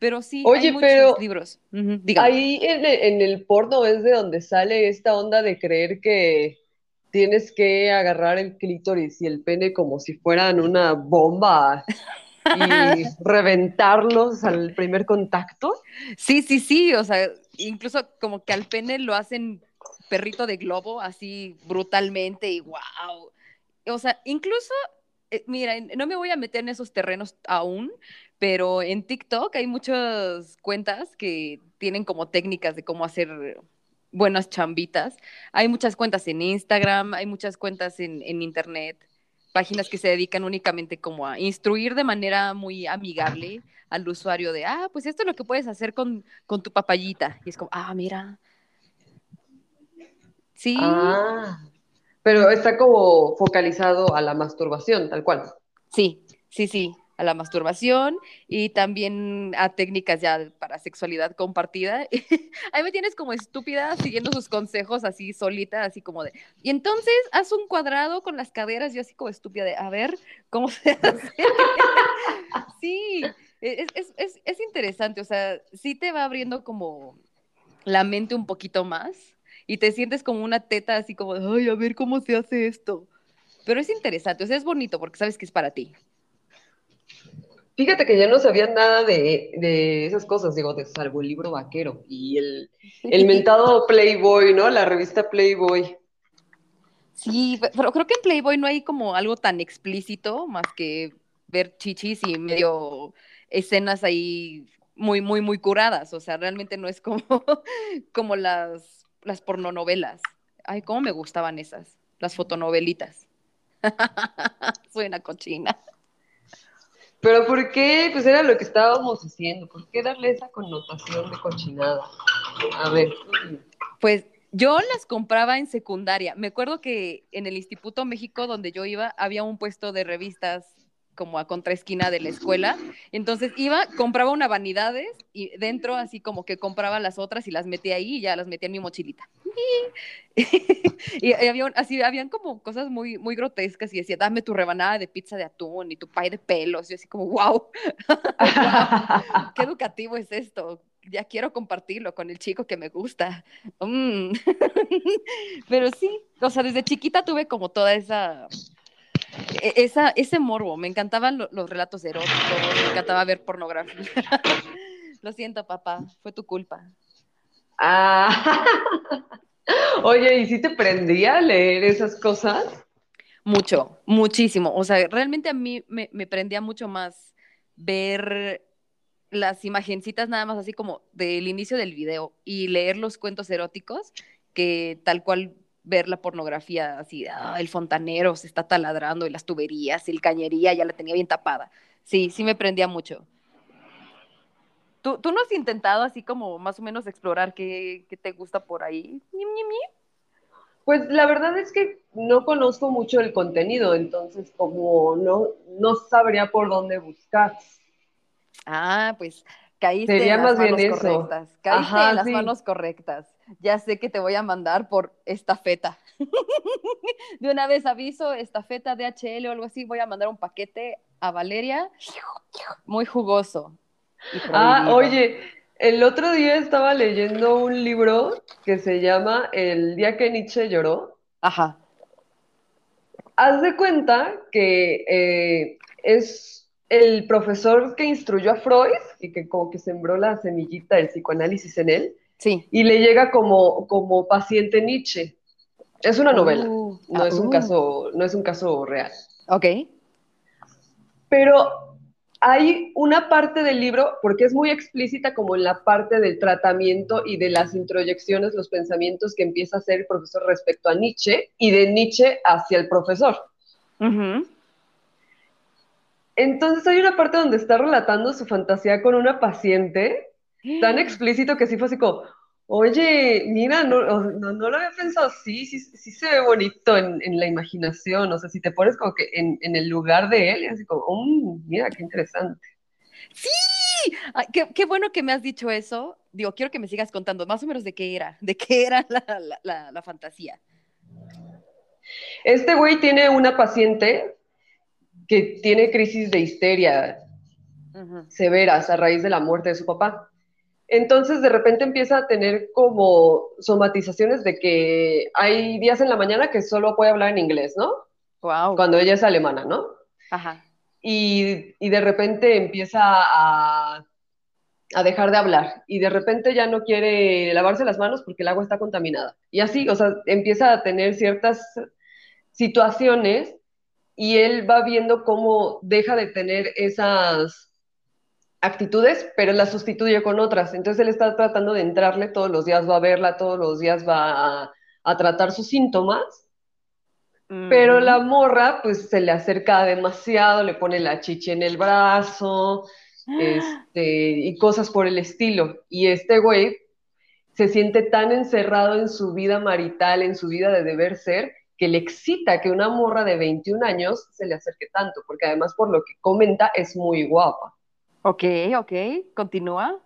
Pero sí, Oye, hay muchos pero libros. Uh -huh, ahí en el, en el porno es de donde sale esta onda de creer que tienes que agarrar el clítoris y el pene como si fueran una bomba y reventarlos al primer contacto. Sí, sí, sí, o sea, incluso como que al pene lo hacen perrito de globo así brutalmente y wow. O sea, incluso, eh, mira, no me voy a meter en esos terrenos aún, pero en TikTok hay muchas cuentas que tienen como técnicas de cómo hacer buenas chambitas. Hay muchas cuentas en Instagram, hay muchas cuentas en, en Internet, páginas que se dedican únicamente como a instruir de manera muy amigable al usuario de, ah, pues esto es lo que puedes hacer con, con tu papayita. Y es como, ah, mira, Sí, Ah, pero está como focalizado a la masturbación, tal cual. sí, sí, sí, a la masturbación y también a técnicas ya para sexualidad compartida. Ahí me tienes como estúpida siguiendo sus consejos así solita, así como de, y entonces haz un cuadrado con las caderas, yo así como estúpida de, a ver, ¿cómo se hace? Sí, es, es, es, es interesante, o sea, sí te va abriendo como la mente un poquito más y te sientes como una teta así como, ay, a ver cómo se hace esto. Pero es interesante, o sea, es bonito porque sabes que es para ti. Fíjate que ya no sabía nada de, de esas cosas, digo, de salvo el libro vaquero y el, el mentado Playboy, ¿no? La revista Playboy. Sí, pe- pero creo que en Playboy no hay como algo tan explícito más que ver chichis y medio escenas ahí muy, muy, muy curadas. O sea, realmente no es como, como las, las pornonovelas. Ay, cómo me gustaban esas, las fotonovelitas. Soy una cochina. Pero ¿por qué? Pues era lo que estábamos haciendo. ¿Por qué darle esa connotación de cochinada? A ver. Pues yo las compraba en secundaria. Me acuerdo que en el Instituto México, donde yo iba, había un puesto de revistas como a contraesquina de la escuela. Entonces iba, compraba una vanidades y dentro así como que compraba las otras y las metía ahí y ya las metía en mi mochilita. y, había así, habían como cosas muy, muy grotescas y decía, dame tu rebanada de pizza de atún y tu pay de pelos. Y yo así como, wow, qué educativo es esto. Ya quiero compartirlo con el chico que me gusta. Mm. Pero sí, o sea, desde chiquita tuve como toda esa, esa ese morbo. Me encantaban lo- los relatos eróticos, me encantaba ver pornografía. Lo siento, papá, fue tu culpa. Ah. Oye, ¿y si te prendía a leer esas cosas? Mucho, muchísimo. O sea, realmente a mí me, me prendía mucho más ver las imagencitas nada más así como del inicio del video y leer los cuentos eróticos que tal cual ver la pornografía así, ah, el fontanero se está taladrando y las tuberías, y el cañería ya la tenía bien tapada. Sí, sí me prendía mucho. ¿Tú, tú no has intentado así como más o menos explorar qué, qué te gusta por ahí? Pues la verdad es que no conozco mucho el contenido, entonces como no, no sabría por dónde buscar. Ah, pues caíste Sería en las más bien eso. Caíste Ajá, en las sí. manos correctas. Ya sé que te voy a mandar por estafeta. De una vez aviso, estafeta DHL o algo así, voy a mandar un paquete a Valeria muy jugoso. Ah, oye, el otro día estaba leyendo un libro que se llama El día que Nietzsche lloró. Ajá. Haz de cuenta que eh, es el profesor que instruyó a Freud y que como que sembró la semillita del psicoanálisis en él Sí. y le llega como, como paciente Nietzsche. Es una novela, Uh, no ah, es un uh. caso, no es un caso real. Ok. Pero hay una parte del libro, porque es muy explícita como en la parte del tratamiento y de las introyecciones, los pensamientos que empieza a hacer el profesor respecto a Nietzsche y de Nietzsche hacia el profesor. Entonces hay una parte donde está relatando su fantasía con una paciente, tan explícito que sí fue así como, oye, mira, no, no, no lo había pensado, sí, sí, sí se ve bonito en, en la imaginación, o sea, si te pones como que en, en el lugar de él, y así como, "Mm, mira, qué interesante. Ay, qué, qué bueno que me has dicho eso. Digo, quiero que me sigas contando más o menos de qué era, de qué era la, la- la- la fantasía. Este güey tiene una paciente que tiene crisis de histeria severas a raíz de la muerte de su papá. Entonces, de repente empieza a tener como somatizaciones de que hay días en la mañana que solo puede hablar en inglés, ¿no? Wow. Cuando ella es alemana, ¿no? Ajá. Y, y de repente empieza a, a dejar de hablar y de repente ya no quiere lavarse las manos porque el agua está contaminada. Y así, o sea, empieza a tener ciertas situaciones y él va viendo cómo deja de tener esas actitudes, pero las sustituye con otras. Entonces él está tratando de entrarle todos los días, va a verla, todos los días va a, a tratar sus síntomas, pero la morra pues se le acerca demasiado, le pone la chicha en el brazo, este, y cosas por el estilo. Y este güey se siente tan encerrado en su vida marital, en su vida de deber ser, que le excita que una morra de 21 años se le acerque tanto, porque además por lo que comenta es muy guapa. Ok, ok, continúa.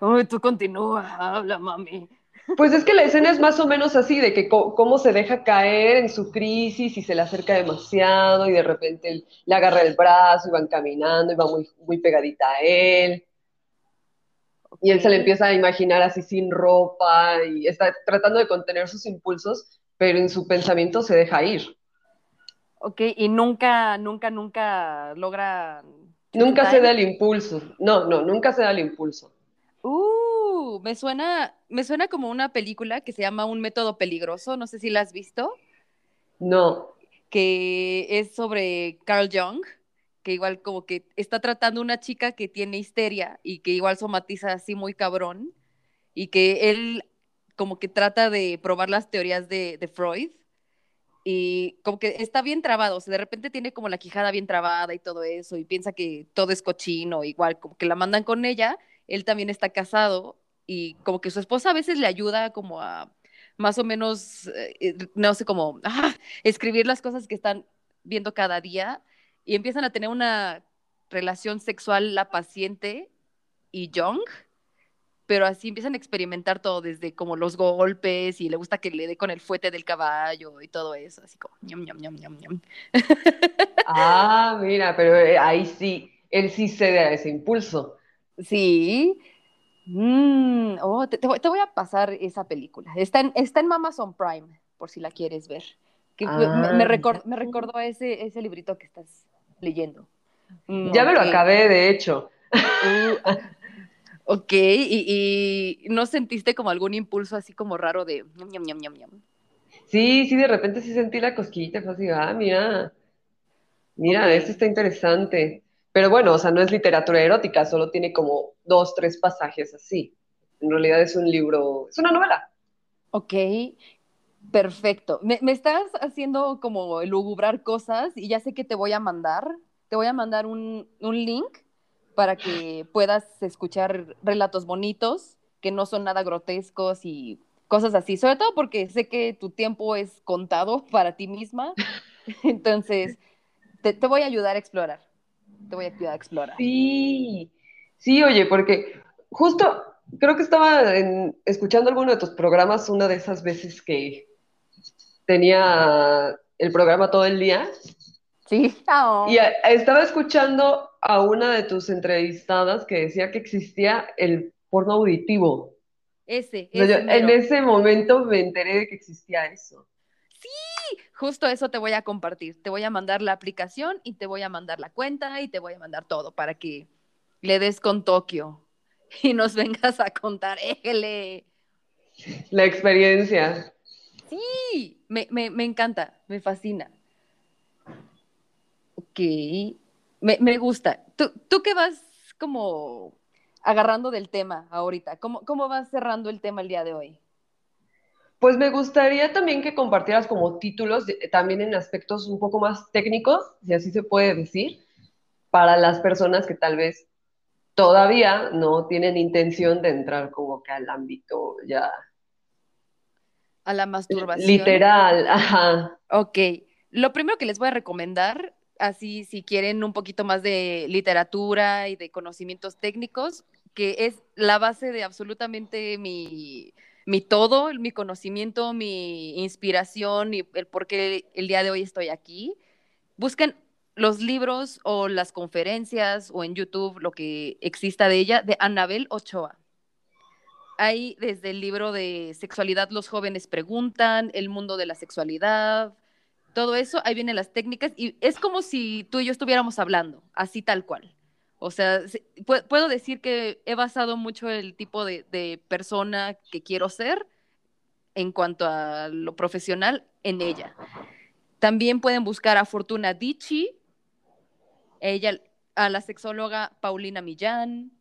Uy, tú continúa, habla, mami. Pues es que la escena es más o menos así, de que cómo se deja caer en su crisis y se le acerca demasiado y de repente le agarra el brazo y van caminando y va muy, muy pegadita a él. Y él se le empieza a imaginar así sin ropa y está tratando de contener sus impulsos, pero en su pensamiento se deja ir. Ok, y nunca, nunca, nunca logra... Nunca se da el impulso. No, no, nunca se da el impulso. Uh, me suena, me suena como una película que se llama Un método peligroso, no sé si la has visto. No. Que es sobre Carl Jung, que igual como que está tratando una chica que tiene histeria y que igual somatiza así muy cabrón y que él como que trata de probar las teorías de, de Freud y como que está bien trabado, o sea, de repente tiene como la quijada bien trabada y todo eso y piensa que todo es cochino, igual como que la mandan con ella él también está casado y como que su esposa a veces le ayuda como a más o menos, eh, eh, no sé, como ah, escribir las cosas que están viendo cada día y empiezan a tener una relación sexual la paciente y Young, pero así empiezan a experimentar todo desde como los golpes y le gusta que le dé con el fuete del caballo y todo eso, así como ñam, ñam, ñam, ñam, ñam. Ah, mira, pero eh, ahí sí, él sí cede a ese impulso. Sí. Mm, oh, te, voy a pasar esa película. Está en, está en Amazon Prime, por si la quieres ver. me, Ah, me, recor- me recordó a ese, ese librito que estás leyendo. Mm, Ya me lo ok. acabé, de hecho. Uh, ok, y, y ¿no sentiste como algún impulso así como raro de ñam, ñam, ñam, ñam? Sí, sí, de repente sí sentí la cosquillita, fue así, ah, mira, mira, esto está interesante. Pero bueno, o sea, no es literatura erótica, solo tiene como dos, tres pasajes así. En realidad es un libro, es una novela. Ok, perfecto. Me, me estás haciendo como elugubrar cosas y ya sé que te voy a mandar. Te voy a mandar un, un link para que puedas escuchar relatos bonitos que no son nada grotescos y cosas así. Sobre todo porque sé que tu tiempo es contado para ti misma. Entonces, te, te voy a ayudar a explorar. Te voy a ayudar a explorar. Sí, sí, oye, porque justo creo que estaba en- escuchando alguno de tus programas una de esas veces que tenía el programa todo el día Sí. Oh. y a- estaba escuchando a una de tus entrevistadas que decía que existía el porno auditivo. Ese, O sea, yo ese en ese momento me enteré de que existía eso. Justo eso te voy a compartir. Te voy a mandar la aplicación y te voy a mandar la cuenta y te voy a mandar todo para que le des con Tokio y nos vengas a contar. ¡Éjele! La experiencia. Sí, me, me, me encanta, me fascina. Ok, me, me gusta. ¿Tú, ¿Tú qué vas como agarrando del tema ahorita? ¿Cómo, ¿Cómo vas cerrando el tema el día de hoy? Pues me gustaría también que compartieras como títulos, también en aspectos un poco más técnicos, si así se puede decir, para las personas que tal vez todavía no tienen intención de entrar como que al ámbito ya A la masturbación. literal. Ajá. Ok, lo primero que les voy a recomendar, así si quieren un poquito más de literatura y de conocimientos técnicos, que es la base de absolutamente mi, todo, mi conocimiento, mi inspiración y el por qué el día de hoy estoy aquí. Busquen los libros o las conferencias o en YouTube lo que exista de ella, de Anabel Ochoa. Hay desde el libro de Sexualidad los jóvenes preguntan, El mundo de la sexualidad, todo eso, ahí vienen las técnicas y es como si tú y yo estuviéramos hablando, así tal cual. O sea, se- pu- puedo decir que he basado mucho el tipo de, persona que quiero ser en cuanto a lo profesional en ella. También pueden buscar a Fortuna Dichi, ella, a la sexóloga Paulina Millán,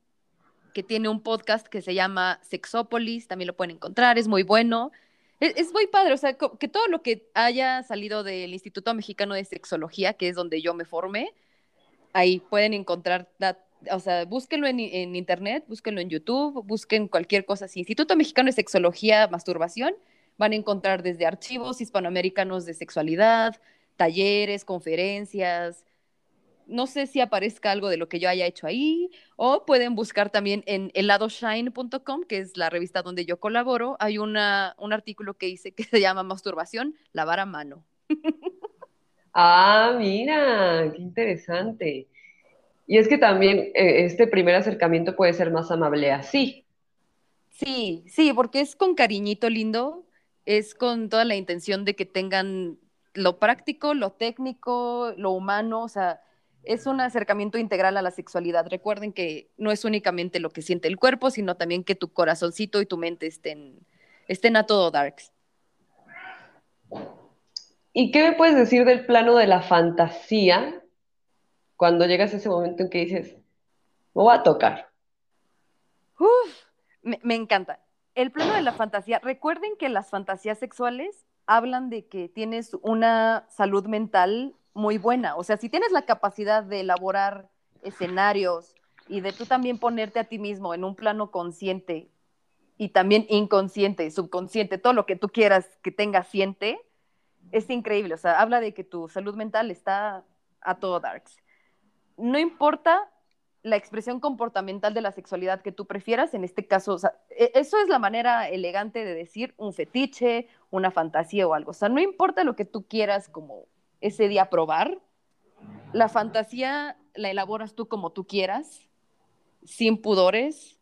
que tiene un podcast que se llama Sexópolis, también lo pueden encontrar, es muy bueno. Es, muy padre, o sea, que todo lo que haya salido del Instituto Mexicano de Sexología, que es donde yo me formé, ahí pueden encontrar o sea, búsquenlo en, en, internet, búsquenlo en YouTube, busquen cualquier cosa así. Instituto Mexicano de Sexología, Masturbación, van a encontrar desde archivos hispanoamericanos de sexualidad, talleres, conferencias. No sé si aparezca algo de lo que yo haya hecho ahí, o pueden buscar también en heladoshine.com, que es la revista donde yo colaboro. Hay una, un artículo que hice que se llama Masturbación, lavar a mano. Ah, mira, qué interesante. Y es que también eh, este primer acercamiento puede ser más amable así. Sí, sí, porque es con cariñito lindo, es con toda la intención de que tengan lo práctico, lo técnico, lo humano, o sea, es un acercamiento integral a la sexualidad. Recuerden que no es únicamente lo que siente el cuerpo, sino también que tu corazoncito y tu mente estén, estén a todo darks. ¿Y qué me puedes decir del plano de la fantasía cuando llegas a ese momento en que dices, me voy a tocar? Uf, me, me encanta. El plano de la fantasía, recuerden que las fantasías sexuales hablan de que tienes una salud mental muy buena. O sea, si tienes la capacidad de elaborar escenarios y de tú también ponerte a ti mismo en un plano consciente y también inconsciente, subconsciente, todo lo que tú quieras que tenga siente, es increíble. O sea, habla de que tu salud mental está a todo darks. No importa la expresión comportamental de la sexualidad que tú prefieras, en este caso, o sea, e, eso es la manera elegante de decir un fetiche, una fantasía o algo. O sea, no importa lo que tú quieras como ese día probar, la fantasía la elaboras tú como tú quieras, sin pudores,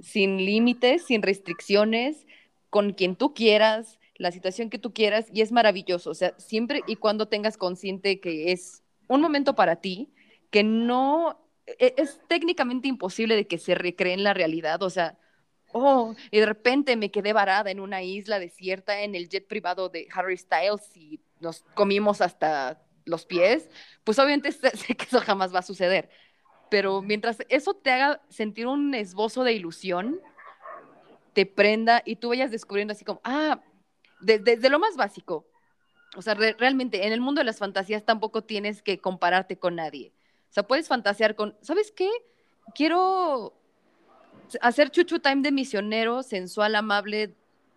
sin límites, sin restricciones, con quien tú quieras, la situación que tú quieras, y es maravilloso. O sea, siempre y cuando tengas consciente que es un momento para ti, que no e, es técnicamente imposible de que se recree en la realidad, o sea, oh, y de repente me quedé varada en una isla desierta en el jet privado de Harry Styles nos comimos hasta los pies, pues obviamente sé que eso jamás va a suceder. Pero mientras eso te haga sentir un esbozo de ilusión, te prenda y tú vayas descubriendo así como, ah, desde lo más básico, o sea, realmente en el mundo de las fantasías tampoco tienes que compararte con nadie. O sea, puedes fantasear con, ¿sabes qué? Quiero hacer chuchu time de misionero, sensual, amable,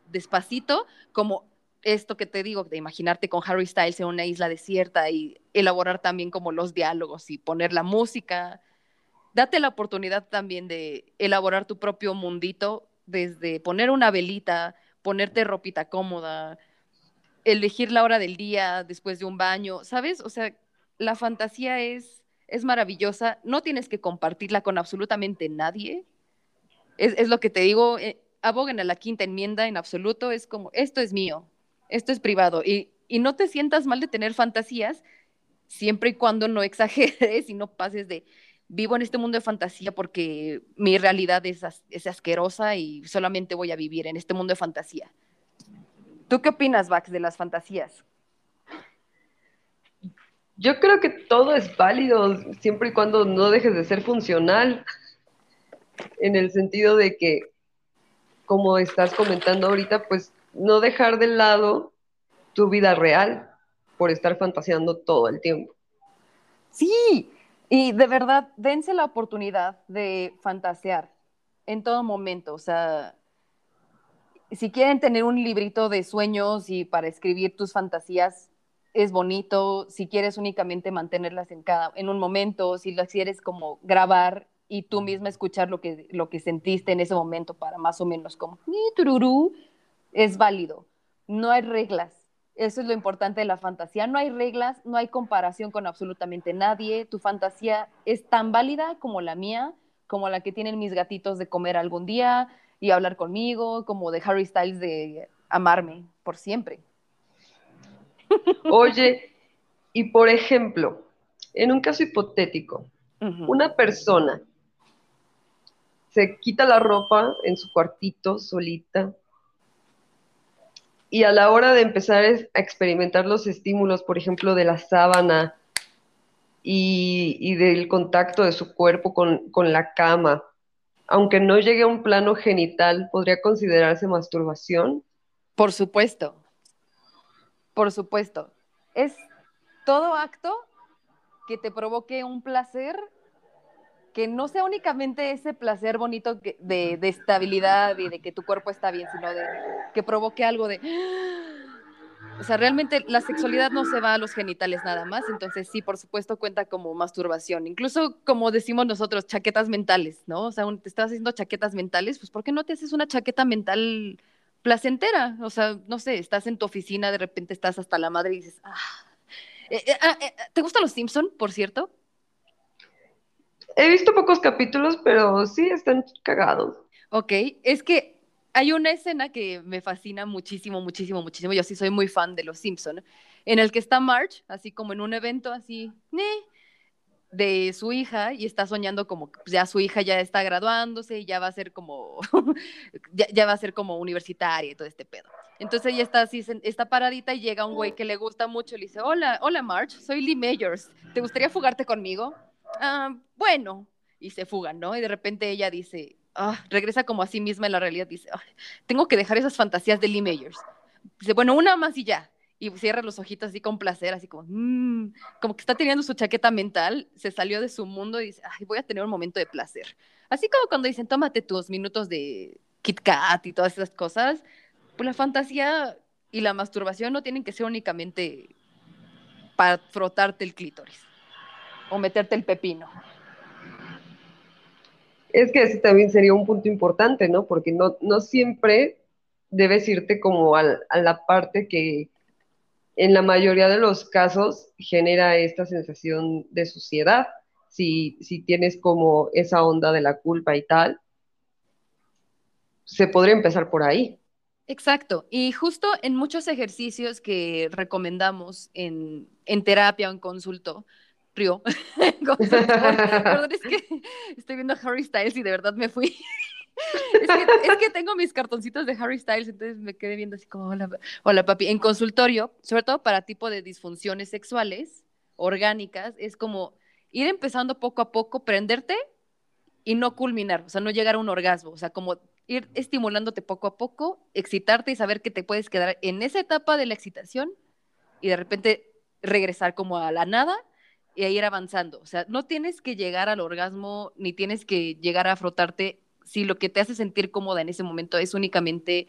despacito, como esto que te digo, de imaginarte con Harry Styles en una isla desierta y elaborar también como los diálogos y poner la música. Date la oportunidad también de elaborar tu propio mundito, desde poner una velita, ponerte ropita cómoda, elegir la hora del día después de un baño, ¿sabes? O sea, la fantasía es es maravillosa, no tienes que compartirla con absolutamente nadie. Es, lo que te digo, eh, aboguen a la quinta enmienda en absoluto, es como, esto es mío, esto es privado, y, no te sientas mal de tener fantasías, siempre y cuando no exageres y no pases de, vivo en este mundo de fantasía porque mi realidad es, es asquerosa y solamente voy a vivir en este mundo de fantasía. ¿Tú qué opinas, Vax, de las fantasías? Yo creo que todo es válido siempre y cuando no dejes de ser funcional, en el sentido de que, como estás comentando ahorita, pues no dejar de lado tu vida real por estar fantaseando todo el tiempo. Sí, y de verdad, dense la oportunidad de fantasear en todo momento. O sea, si quieren tener un librito de sueños y para escribir tus fantasías, es bonito, si quieres únicamente mantenerlas en cada, en un momento, si lo quieres como grabar y tú misma escuchar lo que, lo que sentiste en ese momento para más o menos como, es válido. No hay reglas. Eso es lo importante de la fantasía. No hay reglas, no hay comparación con absolutamente nadie. Tu fantasía es tan válida como la mía, como la que tienen mis gatitos de comer algún día y hablar conmigo, como de Harry Styles de amarme por siempre. Oye, y por ejemplo, en un caso hipotético, una persona se quita la ropa en su cuartito solita y a la hora de empezar a experimentar los estímulos, por ejemplo, de la sábana y, del contacto de su cuerpo con, con la cama, aunque no llegue a un plano genital, ¿podría considerarse masturbación? Por supuesto, por supuesto. Es todo acto que te provoque un placer que no sea únicamente ese placer bonito de, de, estabilidad y de que tu cuerpo está bien, sino de que provoque algo de... O sea, realmente la sexualidad no se va a los genitales nada más, entonces sí, por supuesto, cuenta como masturbación. Incluso, como decimos nosotros, chaquetas mentales, ¿no? O sea, te estás haciendo chaquetas mentales, pues ¿por qué no te haces una chaqueta mental placentera? O sea, no sé, estás en tu oficina, de repente estás hasta la madre y dices, ah. Eh, eh, ah eh, ¿Te gustan los Simpson, por cierto? He visto pocos capítulos, pero sí están cagados. Ok, es que hay una escena que me fascina muchísimo, muchísimo, muchísimo. Yo sí soy muy fan de Los Simpson, en el que está Marge, así como en un evento así, de su hija y está soñando como pues, ya su hija ya está graduándose y ya va a ser como ya, va a ser como universitaria y todo este pedo. Entonces ella está así, está paradita y llega un güey que le gusta mucho y le dice, hola, hola Marge, soy Lee Mayors, ¿te gustaría fugarte conmigo? Ah, bueno, y se fugan, ¿no? Y de repente ella dice, ah, regresa como a sí misma en la realidad, dice, tengo que dejar esas fantasías de Lee Mayors. Dice, bueno, una más y ya. Y cierra los ojitos así con placer, así como, mm", como que está teniendo su chaqueta mental, se salió de su mundo y dice, ay, voy a tener un momento de placer. Así como cuando dicen, tómate tus minutos de Kit Kat y todas esas cosas, pues la fantasía y la masturbación no tienen que ser únicamente para frotarte el clítoris o meterte el pepino. Es que ese también sería un punto importante, ¿no? Porque no, no siempre debes irte como a, la parte que en la mayoría de los casos genera esta sensación de suciedad. Si, si tienes como esa onda de la culpa y tal, se podría empezar por ahí. Exacto. Y justo en muchos ejercicios que recomendamos en, en terapia o en consulto, Río. Perdón, es que estoy viendo Harry Styles y de verdad me fui. es, que, tengo mis cartoncitos de Harry Styles, entonces me quedé viendo así como, hola, hola papi. En consultorio, sobre todo para tipo de disfunciones sexuales orgánicas, es como ir empezando poco a poco, prenderte y no culminar, o sea, no llegar a un orgasmo, o sea, como ir estimulándote poco a poco, excitarte y saber que te puedes quedar en esa etapa de la excitación y de repente regresar como a la nada y a ir avanzando. O sea, no tienes que llegar al orgasmo ni tienes que llegar a frotarte si lo que te hace sentir cómoda en ese momento es únicamente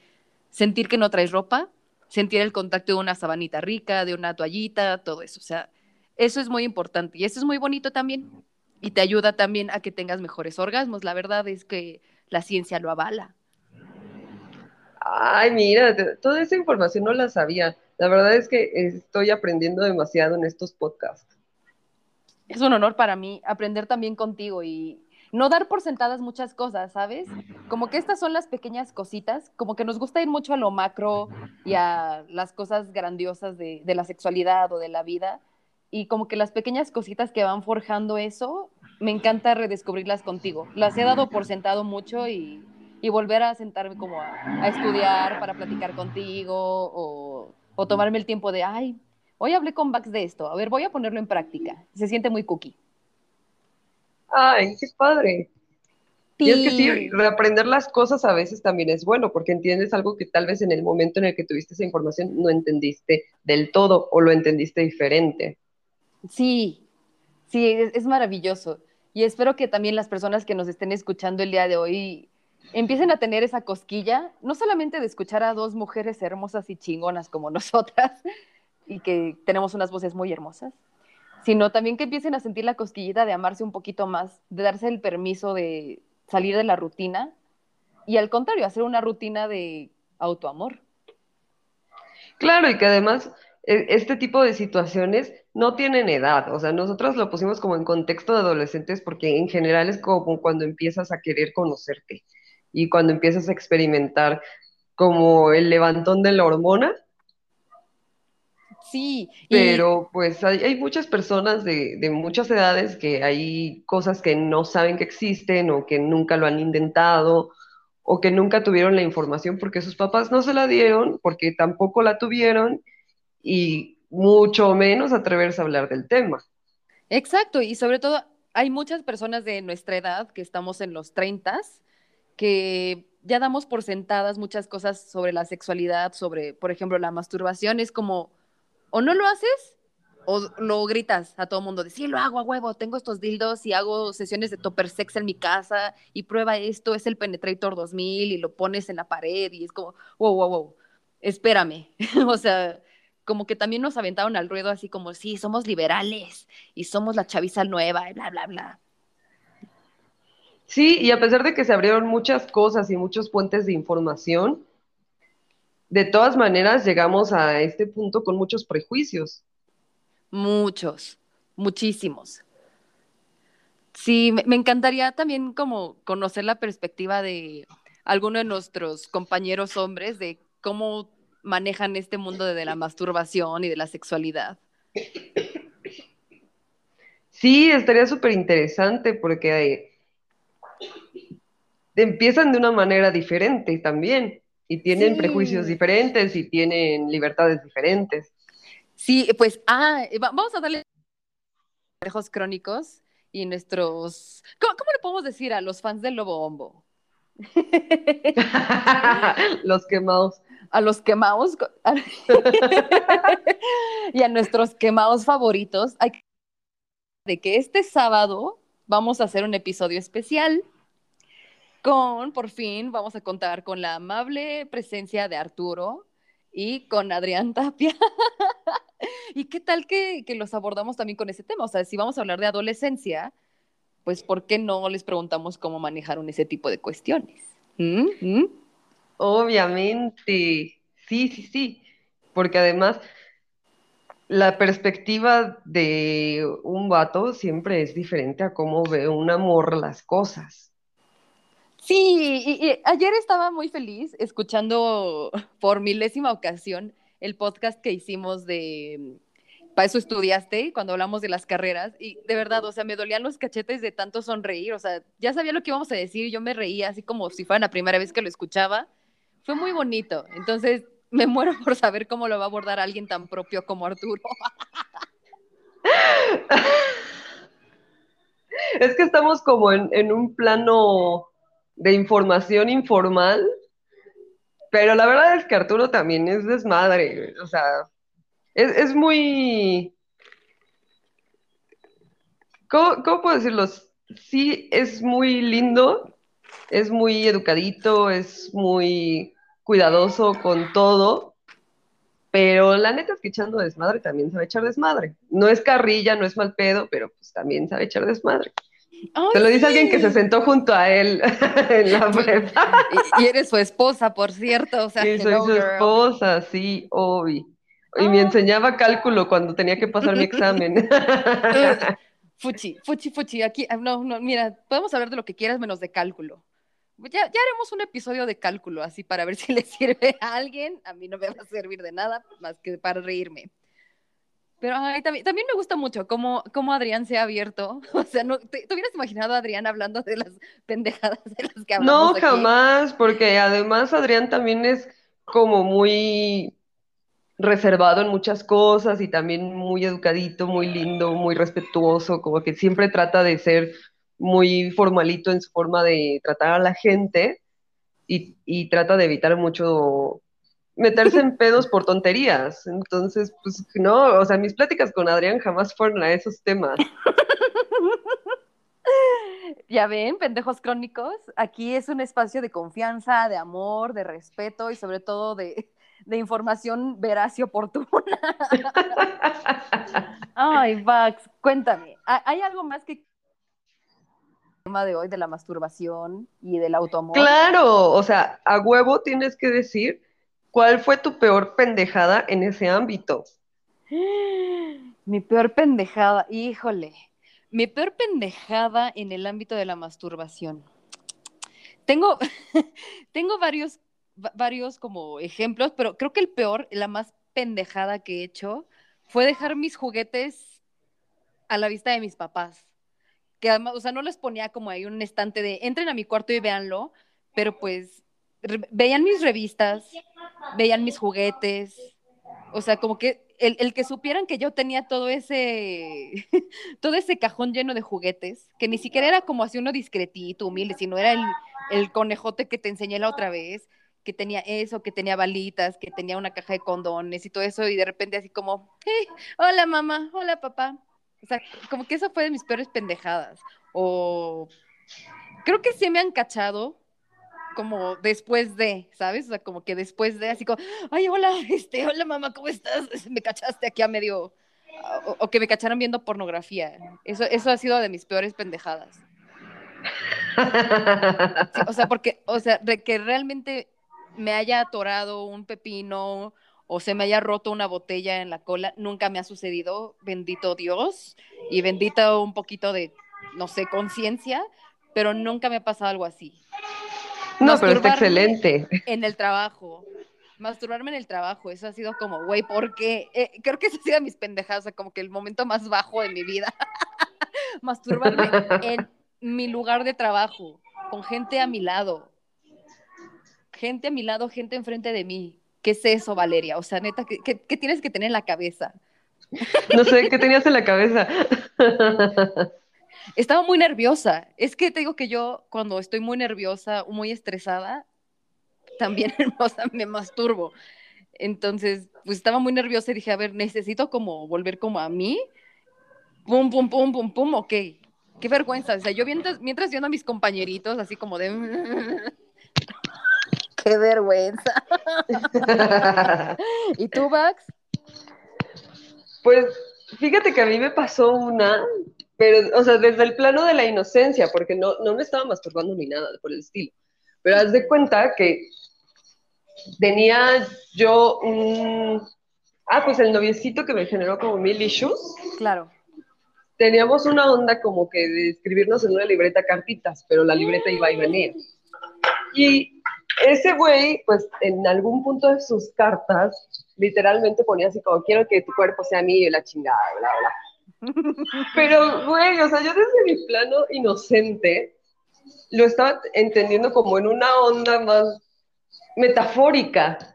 sentir que no traes ropa, sentir el contacto de una sabanita rica, de una toallita, todo eso. O sea, eso es muy importante y eso es muy bonito también y te ayuda también a que tengas mejores orgasmos. La verdad es que la ciencia lo avala. Ay, mira, toda esa información no la sabía. La verdad es que estoy aprendiendo demasiado en estos podcasts es un honor para mí aprender también contigo y no dar por sentadas muchas cosas, ¿sabes? Como que estas son las pequeñas cositas, como que nos gusta ir mucho a lo macro y a las cosas grandiosas de, la sexualidad o de la vida. Y como que las pequeñas cositas que van forjando eso, me encanta redescubrirlas contigo. Las he dado por sentado mucho y, volver a sentarme como a, estudiar para platicar contigo o, o tomarme el tiempo de, ay, Hoy hablé con Bax de esto. A ver, voy a ponerlo en práctica. Se siente muy cookie. Ay, qué padre. Y es que sí, reaprender las cosas a veces también es bueno, porque entiendes algo que tal vez en el momento en el que tuviste esa información no entendiste del todo o lo entendiste diferente. Sí, sí, es, es maravilloso. Y espero que también las personas que nos estén escuchando el día de hoy empiecen a tener esa cosquilla, no solamente de escuchar a dos mujeres hermosas y chingonas como nosotras, y que tenemos unas voces muy hermosas, sino también que empiecen a sentir la cosquillita de amarse un poquito más, de darse el permiso de salir de la rutina y al contrario, hacer una rutina de autoamor. Claro, y que además e, este tipo de situaciones no tienen edad, o sea, nosotros lo pusimos como en contexto de adolescentes porque en general es como cuando empiezas a querer conocerte y cuando empiezas a experimentar como el levantón de la hormona Sí. Pero pues hay, muchas personas de, muchas edades que hay cosas que no saben que existen o que nunca lo han intentado o que nunca tuvieron la información porque sus papás no se la dieron, porque tampoco la tuvieron y mucho menos atreverse a hablar del tema. Exacto, y sobre todo hay muchas personas de nuestra edad que estamos en los 30 que ya damos por sentadas muchas cosas sobre la sexualidad, sobre, por ejemplo, la masturbación, es como o no lo haces o lo gritas a todo mundo de sí, lo hago a huevo, tengo estos dildos y hago sesiones de topper sex en mi casa y prueba esto, es el Penetrator 2000 y lo pones en la pared y es como, wow, wow, wow, espérame. o sea, como que también nos aventaron al ruedo así como, sí, somos liberales y somos la chaviza nueva bla, bla, bla. Sí, y a pesar de que se abrieron muchas cosas y muchos puentes de información, de todas maneras llegamos a este punto con muchos prejuicios. Muchos, muchísimos. Sí, me, encantaría también como conocer la perspectiva de alguno de nuestros compañeros hombres de cómo manejan este mundo de, de la masturbación y de la sexualidad. Sí, estaría súper interesante porque eh, empiezan de una manera diferente también y tienen Sí. prejuicios diferentes y tienen libertades diferentes. Sí, pues, ah, va- vamos a darle consejos crónicos y nuestros, ¿cómo, cómo le podemos decir a los fans del Lobo Hombo? Los quemados. a los quemados y a nuestros quemados favoritos, hay que de que este sábado vamos a hacer un episodio especial con, por fin, vamos a contar con la amable presencia de Arturo y con Adrián Tapia. ¿Y qué tal que, que los abordamos también con ese tema? O sea, si vamos a hablar de adolescencia, pues ¿por qué no les preguntamos cómo manejaron ese tipo de cuestiones? ¿Mm? ¿Mm? Obviamente. Sí, sí, sí. Porque además la perspectiva de un vato siempre es diferente a cómo ve un amor las cosas. Sí, y, ayer estaba muy feliz escuchando por milésima ocasión el podcast que hicimos de Para eso estudiaste, cuando hablamos de las carreras, y de verdad, o sea, me dolían los cachetes de tanto sonreír, o sea, ya sabía lo que íbamos a decir, yo me reía así como si fuera la primera vez que lo escuchaba. Fue muy bonito, entonces me muero por saber cómo lo va a abordar alguien tan propio como Arturo. Es que estamos como en, en un plano de información informal, pero la verdad es que Arturo también es desmadre, o sea, es, es muy... ¿Cómo, cómo puedo decirlo? Sí, es muy lindo, es muy educadito, es muy cuidadoso con todo, pero la neta es que echando desmadre también sabe echar desmadre. No es carrilla, no es mal pedo, pero pues también sabe echar desmadre. Te lo dice sí. alguien que se sentó junto a él en la prepa. Y, y eres su esposa, por cierto, o sea, Y soy su girl. esposa, sí, Obi. Y me Ah. enseñaba cálculo cuando tenía que pasar mi examen. Fuchi, fuchi, fuchi, aquí, ah, no, no, mira, podemos hablar de lo que quieras menos de cálculo. Ya, ya haremos un episodio de cálculo, así para ver si le sirve a alguien. A mí no me va a servir de nada más que para reírme. Pero ay, también, también me gusta mucho cómo, cómo Adrián se ha abierto. O sea, no, ¿te, te hubieras imaginado a Adrián hablando de las pendejadas de las que hablamos No, aquí? jamás, porque además Adrián también es como muy reservado en muchas cosas y también muy educadito, muy lindo, muy respetuoso, como que siempre trata de ser muy formalito en su forma de tratar a la gente y, y trata de evitar mucho meterse en pedos por tonterías. Entonces, pues no, o sea, mis pláticas con Adrián jamás fueron a esos temas. Ya ven, pendejos crónicos, aquí es un espacio de confianza, de amor, de respeto y sobre todo de, de información veraz y oportuna. Ay, Vax, cuéntame, ¿ha- ¿hay algo más que el tema de hoy de la masturbación y del autoamor? Claro, o sea, a huevo tienes que decir cuál fue tu peor pendejada en ese ámbito. Mi peor pendejada, híjole, mi peor pendejada en el ámbito de la masturbación. Tengo, tengo varios, va- varios como ejemplos, pero creo que el peor, la más pendejada que he hecho fue dejar mis juguetes a la vista de mis papás. Que además, o sea, no les ponía como ahí un estante de entren a mi cuarto y véanlo, pero pues veían mis revistas, veían mis juguetes, o sea, como que el, el que supieran que yo tenía todo ese, todo ese cajón lleno de juguetes, que ni siquiera era como así uno discretito, humilde, sino era el, el conejote que te enseñé la otra vez, que tenía eso, que tenía balitas, que tenía una caja de condones y todo eso, y de repente así como, "Eh, hola mamá, hola papá. O sea, como que eso fue de mis peores pendejadas. O creo que sí me han cachado como después de, ¿sabes? O sea, como que después de, así como, ay, hola, este, hola mamá, ¿cómo estás? Me cachaste aquí a medio, o, o que me cacharon viendo pornografía. Eso, eso ha sido de mis peores pendejadas. O sea, porque, o sea, de que realmente me haya atorado un pepino o se me haya roto una botella en la cola, nunca me ha sucedido, bendito Dios, y bendito un poquito de, no sé, conciencia, pero nunca me ha pasado algo así. No, pero está excelente. En el trabajo. Masturbarme en el trabajo, eso ha sido como, güey, ¿por qué? Eh, creo que eso ha sido mis pendejadas, o sea, como que el momento más bajo de mi vida. Masturbarme en mi lugar de trabajo, con gente a mi lado. Gente a mi lado, gente enfrente de mí. ¿Qué es eso, Valeria? O sea, neta, ¿qué, qué- qué tienes que tener en la cabeza? No sé, ¿qué tenías en la cabeza? Estaba muy nerviosa. Es que te digo que yo, cuando estoy muy nerviosa o muy estresada, también sea, me masturbo. Entonces, pues estaba muy nerviosa y dije, a ver, necesito como volver como a mí. Pum, pum, pum, pum, pum, ok. Qué vergüenza. O sea, yo mientras, mientras viendo a mis compañeritos, así como de... Qué vergüenza. ¿Y tú, Vax? Pues fíjate que a mí me pasó una, pero, o sea, desde el plano de la inocencia, porque no, no me estaba masturbando ni nada por el estilo. Pero haz de cuenta que tenía yo un... Ah, pues el noviecito que me generó como mil issues. Claro. Teníamos una onda como que de escribirnos en una libreta cartitas, pero la libreta iba y venía. Y ese güey, pues en algún punto de sus cartas, literalmente ponía así como, quiero que tu cuerpo sea mío y la chingada, bla, bla. Pero, güey, o sea, yo desde mi plano inocente lo estaba entendiendo como en una onda más metafórica.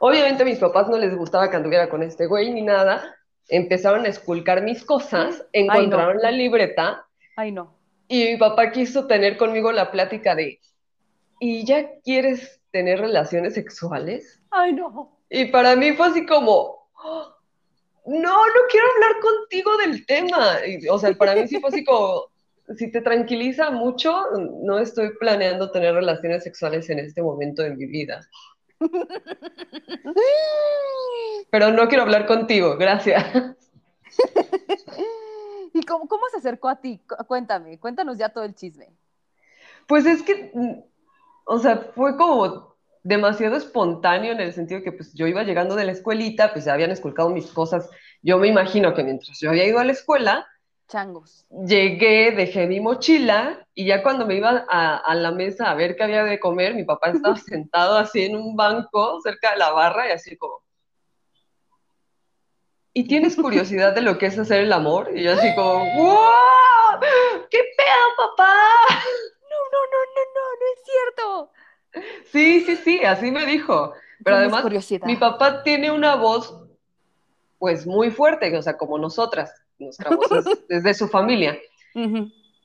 Obviamente a mis papás no les gustaba que anduviera con este güey ni nada. Empezaron a esculcar mis cosas, encontraron la libreta Ay, no. y mi papá quiso tener conmigo la plática de, ¿y ya quieres tener relaciones sexuales? Ay, no. Y para mí fue así como, "Oh, no, no quiero hablar contigo del tema. O sea, para mí sí fue así como, si te tranquiliza mucho, no estoy planeando tener relaciones sexuales en este momento de mi vida. Pero no quiero hablar contigo, gracias. ¿Y cómo, cómo se acercó a ti? Cu- Cuéntame, cuéntanos ya todo el chisme. Pues es que, o sea, fue como demasiado espontáneo en el sentido que pues yo iba llegando de la escuelita, pues ya habían esculcado mis cosas. Yo me imagino que mientras yo había ido a la escuela, Changos. llegué, dejé mi mochila y ya cuando me iba a, a la mesa a ver qué había de comer, mi papá estaba sentado así en un banco cerca de la barra y así como... ¿Y tienes curiosidad de lo que es hacer el amor? Y yo así como, ¡wow! ¿Qué pedo, papá? No, no, no, no, no, no es cierto. Sí, sí, sí, así me dijo. Pero además, curiosidad. mi papá tiene una voz, pues muy fuerte, o sea, como nosotras, nuestra voz es, es de su familia.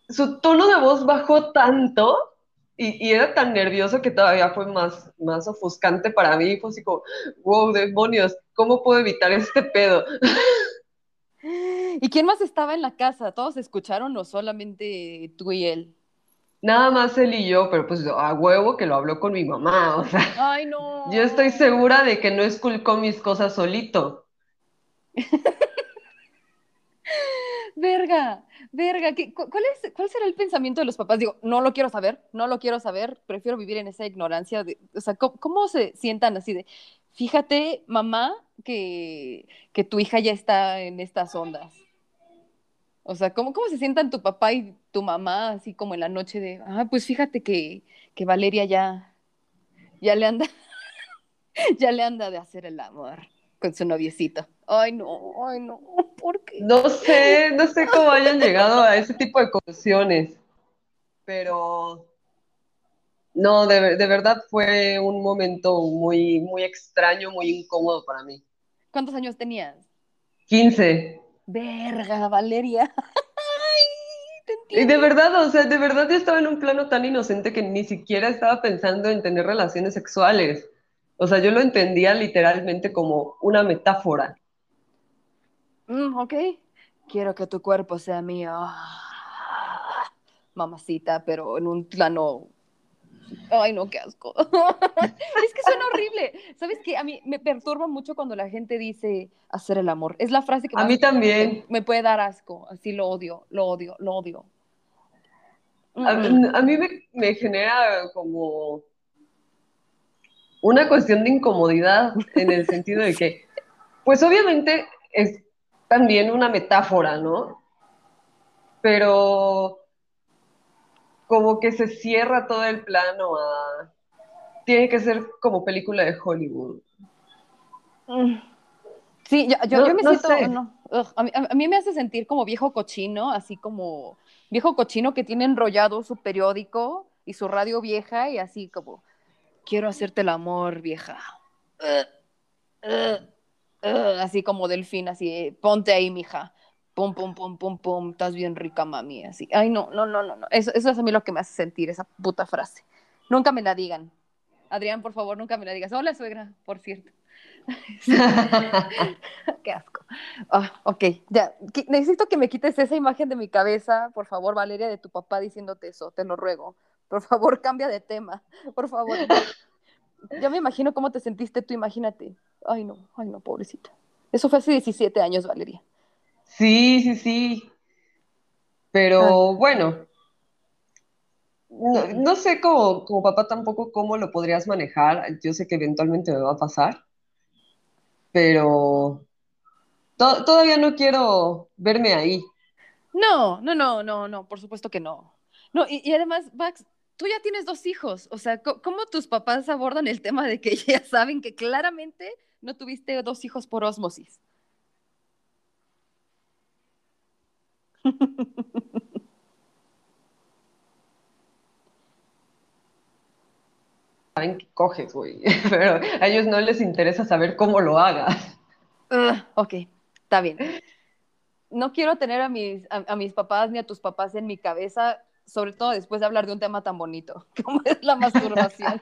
Su tono de voz bajó tanto y, y era tan nervioso que todavía fue más, más ofuscante para mí. Fue así como, wow, demonios, ¿cómo puedo evitar este pedo? ¿Y quién más estaba en la casa? ¿Todos escucharon o solamente tú y él? Nada más él y yo, pero pues a huevo que lo habló con mi mamá, o sea, Ay, no. yo estoy segura de que no esculcó mis cosas solito. Verga, verga. ¿qué- cu- cuál, es, ¿Cuál será el pensamiento de los papás? Digo, no lo quiero saber, no lo quiero saber, prefiero vivir en esa ignorancia. De, o sea, ¿cómo, cómo se sientan así de, fíjate, mamá, que, que tu hija ya está en estas ondas? O sea, ¿cómo, ¿cómo se sientan tu papá y tu mamá así como en la noche de, ah, pues fíjate que, que Valeria ya, ya le anda, ya le anda de hacer el amor con su noviecito? Ay, no, ay, no, ¿por qué? No sé, no sé cómo hayan llegado a ese tipo de conclusiones, pero no, de, de verdad fue un momento muy, muy extraño, muy incómodo para mí. ¿Cuántos años tenías? 15. Verga, Valeria. Ay, te Y de verdad, o sea, de verdad yo estaba en un plano tan inocente que ni siquiera estaba pensando en tener relaciones sexuales. O sea, yo lo entendía literalmente como una metáfora. Mm, ok. Quiero que tu cuerpo sea mío. Mamacita, pero en un plano. Ay, no, qué asco. es que suena horrible. ¿Sabes qué? A mí me perturba mucho cuando la gente dice hacer el amor. Es la frase que A mí también. me puede dar asco. Así lo odio, lo odio, lo odio. A, Mm. a mí me, me genera como una cuestión de incomodidad en el sentido de que, pues obviamente es también una metáfora, ¿no? Pero como que se cierra todo el plano a... Tiene que ser como película de Hollywood. Mm. Sí, yo, yo, No- yo me no siento, sé. no, ugh, a, mí, a mí me hace sentir como viejo cochino, así como viejo cochino que tiene enrollado su periódico y su radio vieja y así como, quiero hacerte el amor, vieja. Ugh, ugh, ugh, así como delfín, así, eh, ponte ahí, mija. Pum, pum, pum, pum, pum, estás bien rica, mami, así. Ay, no, no, no, no, no. Eso, eso es a mí lo que me hace sentir, esa puta frase. Nunca me la digan. Adrián, por favor, nunca me la digas. Hola, suegra, por cierto. Qué asco. Ah, ok, ya. Necesito que me quites esa imagen de mi cabeza, por favor, Valeria, de tu papá diciéndote eso, te lo ruego. Por favor, cambia de tema, por favor. Ya me imagino cómo te sentiste tú, imagínate. Ay, no, ay, no, pobrecita. Eso fue hace 17 años, Valeria. Sí, sí, sí. Pero bueno, no, no sé como, como papá tampoco cómo lo podrías manejar. Yo sé que eventualmente me va a pasar, pero to- todavía no quiero verme ahí. No, no, no, no, no, por supuesto que no. No, y, y además, Max, tú ya tienes dos hijos. O sea, ¿cómo tus papás abordan el tema de que ya saben que claramente no tuviste dos hijos por ósmosis? Saben que coges, güey, pero a ellos no les interesa saber cómo lo hagas. Ok, está bien. No quiero tener a mis, a, mis papás ni a tus papás en mi cabeza, sobre todo después de hablar de un tema tan bonito como es la masturbación.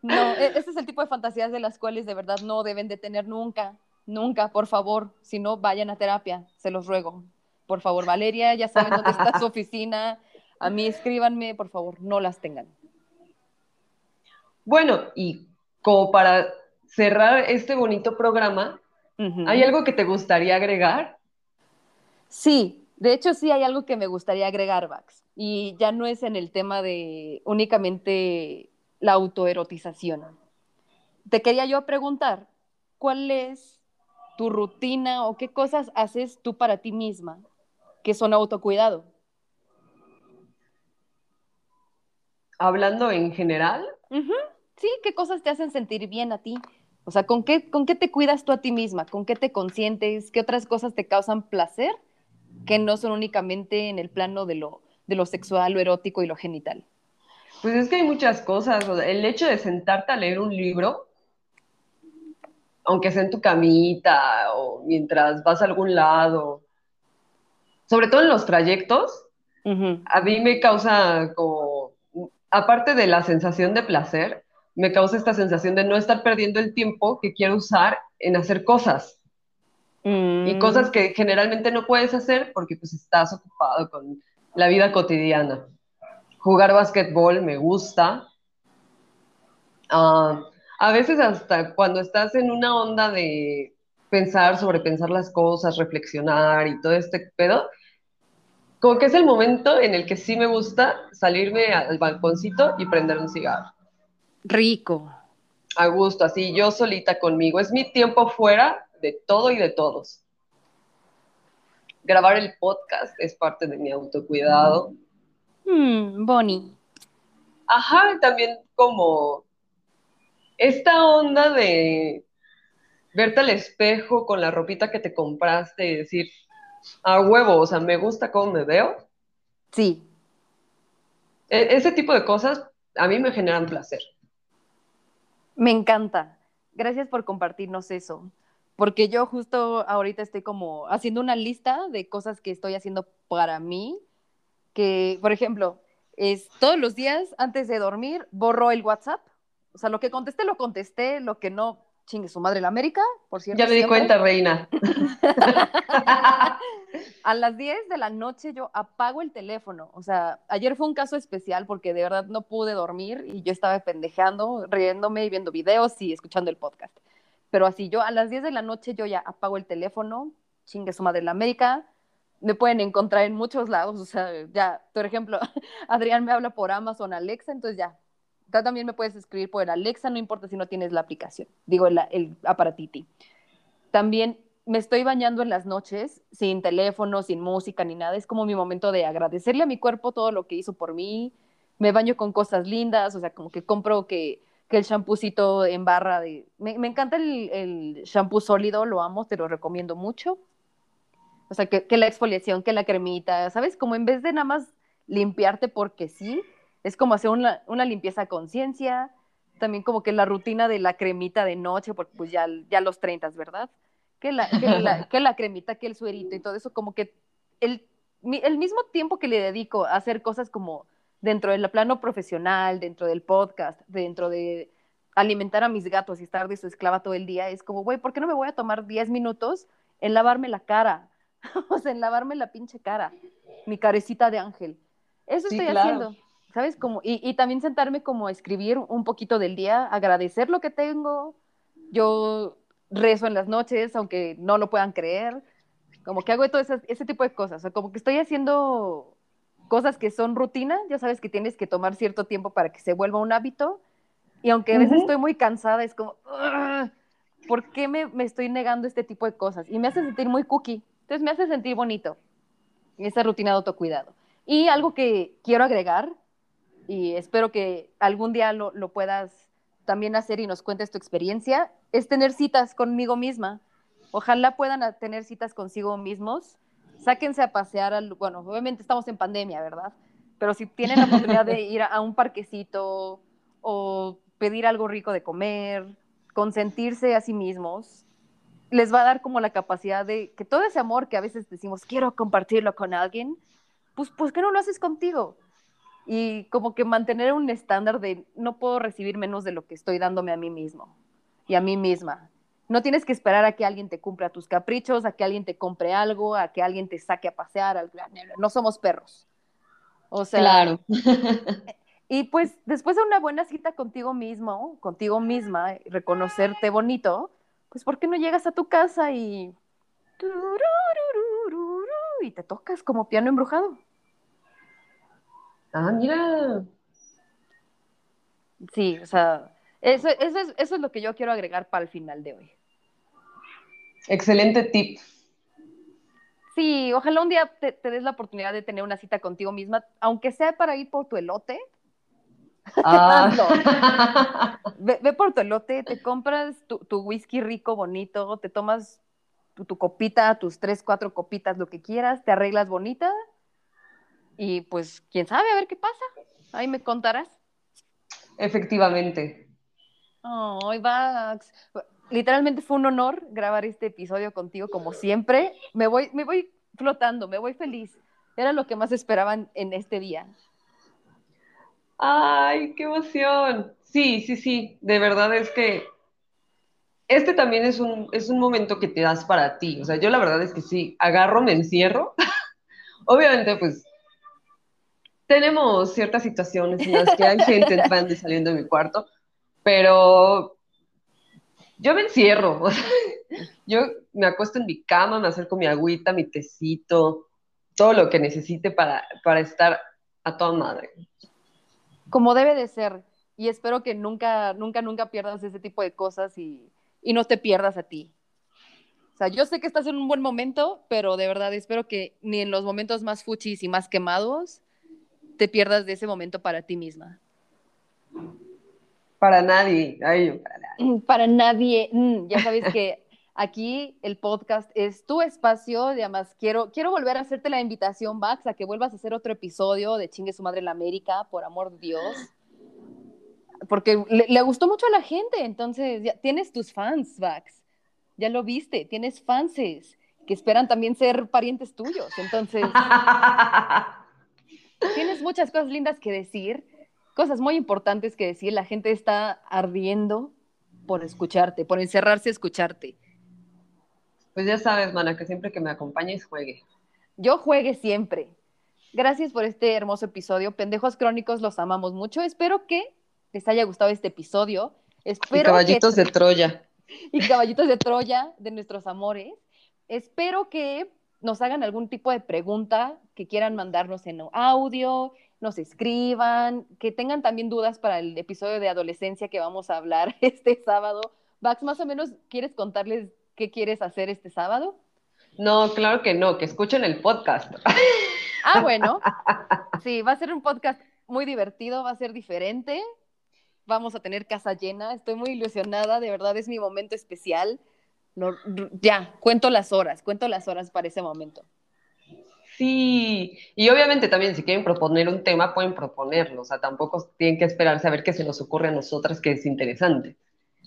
No, e- este es el tipo de fantasías de las cuales de verdad no deben de tener nunca, nunca, por favor. Si no, vayan a terapia, se los ruego. Por favor, Valeria, ya saben dónde está su oficina. A mí escríbanme, por favor, no las tengan. Bueno, y como para cerrar este bonito programa. ¿hay algo que te gustaría agregar? Sí, de hecho sí hay algo que me gustaría agregar, Vax, y ya no es en el tema de únicamente la autoerotización. Te quería yo preguntar, ¿cuál es tu rutina o qué cosas haces tú para ti misma que son autocuidado? Hablando en general, Sí, ¿qué cosas te hacen sentir bien a ti? O sea, ¿con qué, ¿con qué te cuidas tú a ti misma? ¿Con qué te consientes? ¿Qué otras cosas te causan placer que no son únicamente en el plano de lo, de lo sexual, lo erótico y lo genital? Pues es que hay muchas cosas. o sea, el hecho de sentarte a leer un libro, aunque sea en tu camita o mientras vas a algún lado, sobre todo en los trayectos, a mí me causa como, aparte de la sensación de placer, me causa esta sensación de no estar perdiendo el tiempo que quiero usar en hacer cosas. Y Mm, cosas que generalmente no puedes hacer porque pues estás ocupado con la vida cotidiana. Jugar básquetbol me gusta. Ah, a veces hasta cuando estás en una onda de pensar, sobrepensar las cosas, reflexionar y todo este pedo, como que es el momento en el que sí me gusta salirme al balconcito y prender un cigarro. Rico. A gusto, así yo solita conmigo. Es mi tiempo fuera de todo y de todos. Grabar el podcast es parte de mi autocuidado. Mm, Bonnie. Ajá, también como esta onda de verte al espejo con la ropita que te compraste y decir, a huevo, o sea, me gusta cómo me veo. Sí, E- ese tipo de cosas a mí me generan placer. me encanta. Gracias por compartirnos eso. Porque yo justo ahorita estoy como haciendo una lista de cosas que estoy haciendo para mí que, por ejemplo, es todos los días antes de dormir borro el WhatsApp. O sea, lo que contesté, lo contesté, lo que no, chingue su madre la América, por cierto. Ya me di siempre. cuenta, reina. A las 10 de la noche yo apago el teléfono. O sea, ayer fue un caso especial porque de verdad no pude dormir y yo estaba pendejando, riéndome y viendo videos y escuchando el podcast. Pero así, yo a las 10 de la noche yo ya apago el teléfono, chingue su madre la América. Me pueden encontrar en muchos lados. O sea, ya, por ejemplo, Adrián me habla por Amazon Alexa, entonces ya. También me puedes escribir por el Alexa, no importa si no tienes la aplicación, digo, el, el aparatiti. También me estoy bañando en las noches, sin teléfono, sin música ni nada. Es como mi momento de agradecerle a mi cuerpo todo lo que hizo por mí. Me baño con cosas lindas, o sea, como que compro que, que el champucito en barra. Me, me encanta el, el shampoo sólido, lo amo, te lo recomiendo mucho. O sea, que, que la exfoliación, que la cremita, ¿sabes? Como en vez de nada más limpiarte porque sí, es como hacer una, una limpieza a conciencia. También como que la rutina de la cremita de noche, porque pues ya, ya los 30, ¿verdad? que la, que, la, que la cremita, que el suerito y todo eso, como que el, el mismo tiempo que le dedico a hacer cosas como dentro del plano profesional, dentro del podcast, dentro de alimentar a mis gatos y estar de su esclava todo el día, es como, güey, ¿por qué no me voy a tomar 10 minutos en lavarme la cara? o sea, en lavarme la pinche cara, mi carecita de ángel. Eso Sí, estoy claro. haciendo, ¿sabes? Como, y, y también sentarme como a escribir un poquito del día, agradecer lo que tengo. Yo rezo en las noches, aunque no lo puedan creer. Como que hago todo ese, ese tipo de cosas. O sea, como que estoy haciendo cosas que son rutina. Ya sabes que tienes que tomar cierto tiempo para que se vuelva un hábito. Y aunque a veces Ujú. estoy muy cansada, es como, "Ugh, ¿por qué me, me estoy negando este tipo de cosas? Y me hace sentir muy cookie. Entonces me hace sentir bonito esa rutina de autocuidado. Y algo que quiero agregar, y espero que algún día lo, lo puedas también hacer y nos cuentes tu experiencia, es tener citas conmigo misma. Ojalá puedan tener citas consigo mismos. Sáquense a pasear, al, bueno, obviamente estamos en pandemia, ¿verdad? Pero si tienen la oportunidad de ir a, a un parquecito o pedir algo rico de comer, consentirse a sí mismos, les va a dar como la capacidad de que todo ese amor que a veces decimos, quiero compartirlo con alguien, pues, pues ¿qué no lo haces contigo? Y como que mantener un estándar de no puedo recibir menos de lo que estoy dándome a mí mismo y a mí misma. No tienes que esperar a que alguien te cumpla tus caprichos, a que alguien te compre algo, a que alguien te saque a pasear. No somos perros. O sea, Claro. y pues después de una buena cita contigo mismo, contigo misma, reconocerte bonito, pues ¿por qué no llegas a tu casa y y te tocas como piano embrujado? Ah, mira. Sí, o sea, eso, eso, es, eso es lo que yo quiero agregar para el final de hoy. Excelente tip. Sí, ojalá un día te, te des la oportunidad de tener una cita contigo misma, aunque sea para ir por tu elote. Ah. Ve, ve por tu elote, te compras tu, tu whisky rico, bonito, te tomas tu, tu copita, tus tres, cuatro copitas, lo que quieras, te arreglas bonita y pues quién sabe, a ver qué pasa. Ahí me contarás. Efectivamente. Ay, Vax. Literalmente fue un honor grabar este episodio contigo, como siempre. Me voy, me voy flotando, me voy feliz. Era lo que más esperaban en este día. Ay, qué emoción. Sí, sí, sí. De verdad es que este también es un, es un momento que te das para ti. O sea, yo la verdad es que sí, agarro, me encierro. Obviamente, pues tenemos ciertas situaciones en las que hay gente entrando y saliendo de mi cuarto, pero yo me encierro. yo me acuesto en mi cama, me acerco mi agüita, mi tecito, todo lo que necesite para, para estar a toda madre. Como debe de ser. Y espero que nunca, nunca, nunca pierdas ese tipo de cosas y, y no te pierdas a ti. O sea, yo sé que estás en un buen momento, pero de verdad espero que ni en los momentos más fuchis y más quemados te pierdas de ese momento para ti misma. Para nadie. Ay, para nadie. Para nadie. Mm, Ya sabes que aquí el podcast es tu espacio. Y además, quiero, quiero volver a hacerte la invitación, Max, a que vuelvas a hacer otro episodio de Chingue su madre en la América, por amor de Dios. Porque le, le gustó mucho a la gente. Entonces, ya tienes tus fans, Vax. Ya lo viste. Tienes fanses que esperan también ser parientes tuyos. Entonces, tenemos muchas cosas lindas que decir, cosas muy importantes que decir. La gente está ardiendo por escucharte, por encerrarse a escucharte. Pues ya sabes, mana, que siempre que me acompañes juegue. Yo juegue siempre. Gracias por este hermoso episodio. Pendejos Crónicos, los amamos mucho. Espero que les haya gustado este episodio. Espero y caballitos que... de Troya. Y caballitos de Troya de nuestros amores. Espero que nos hagan algún tipo de pregunta que quieran mandarnos en audio, nos escriban, que tengan también dudas para el episodio de adolescencia que vamos a hablar este sábado. Vax, más o menos, ¿quieres contarles qué quieres hacer este sábado? No, claro que no, que escuchen el podcast. Ah, bueno. Sí, va a ser un podcast muy divertido, va a ser diferente. Vamos a tener casa llena. Estoy muy ilusionada, de verdad es mi momento especial. No, ya, cuento las horas, cuento las horas para ese momento. Sí, y obviamente también si quieren proponer un tema, pueden proponerlo, o sea, tampoco tienen que esperar a ver qué se nos ocurre a nosotras que es interesante.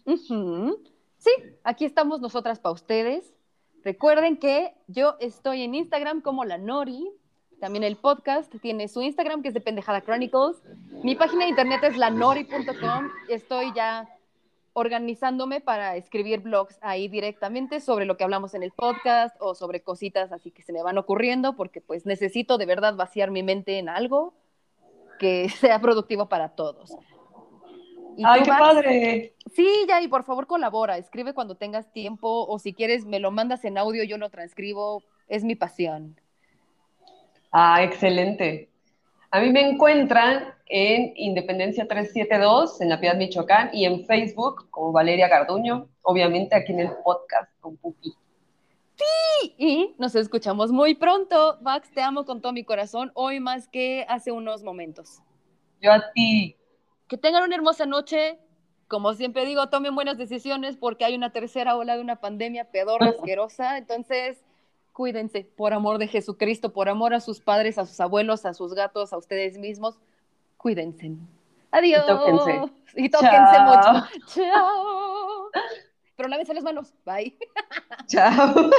Uh -huh. Sí, aquí estamos nosotras para ustedes. Recuerden que yo estoy en Instagram como la Nori, también el podcast tiene su Instagram que es de Pendejada Chronicles. Mi página de internet es lanori.com. Estoy ya organizándome para escribir blogs ahí directamente sobre lo que hablamos en el podcast o sobre cositas así que se me van ocurriendo porque pues necesito de verdad vaciar mi mente en algo que sea productivo para todos. ¿Y ¡Ay, qué vas? padre! Sí, ya, y por favor colabora, escribe cuando tengas tiempo o si quieres me lo mandas en audio, yo lo transcribo, es mi pasión. Ah, excelente. A mí me encuentran en Independencia 372, en La Piedad, Michoacán, y en Facebook como Valeria Garduño, obviamente aquí en el podcast con Pupi. Sí, y nos escuchamos muy pronto. Max, te amo con todo mi corazón, hoy más que hace unos momentos. Yo a ti. Que tengan una hermosa noche. Como siempre digo, tomen buenas decisiones porque hay una tercera ola de una pandemia pedorra, asquerosa. Entonces, cuídense, por amor de Jesucristo, por amor a sus padres, a sus abuelos, a sus gatos, a ustedes mismos, cuídense. Adiós. Y tóquense. Y tóquense mucho. Chao. Pero lávense las manos. Bye. Chao.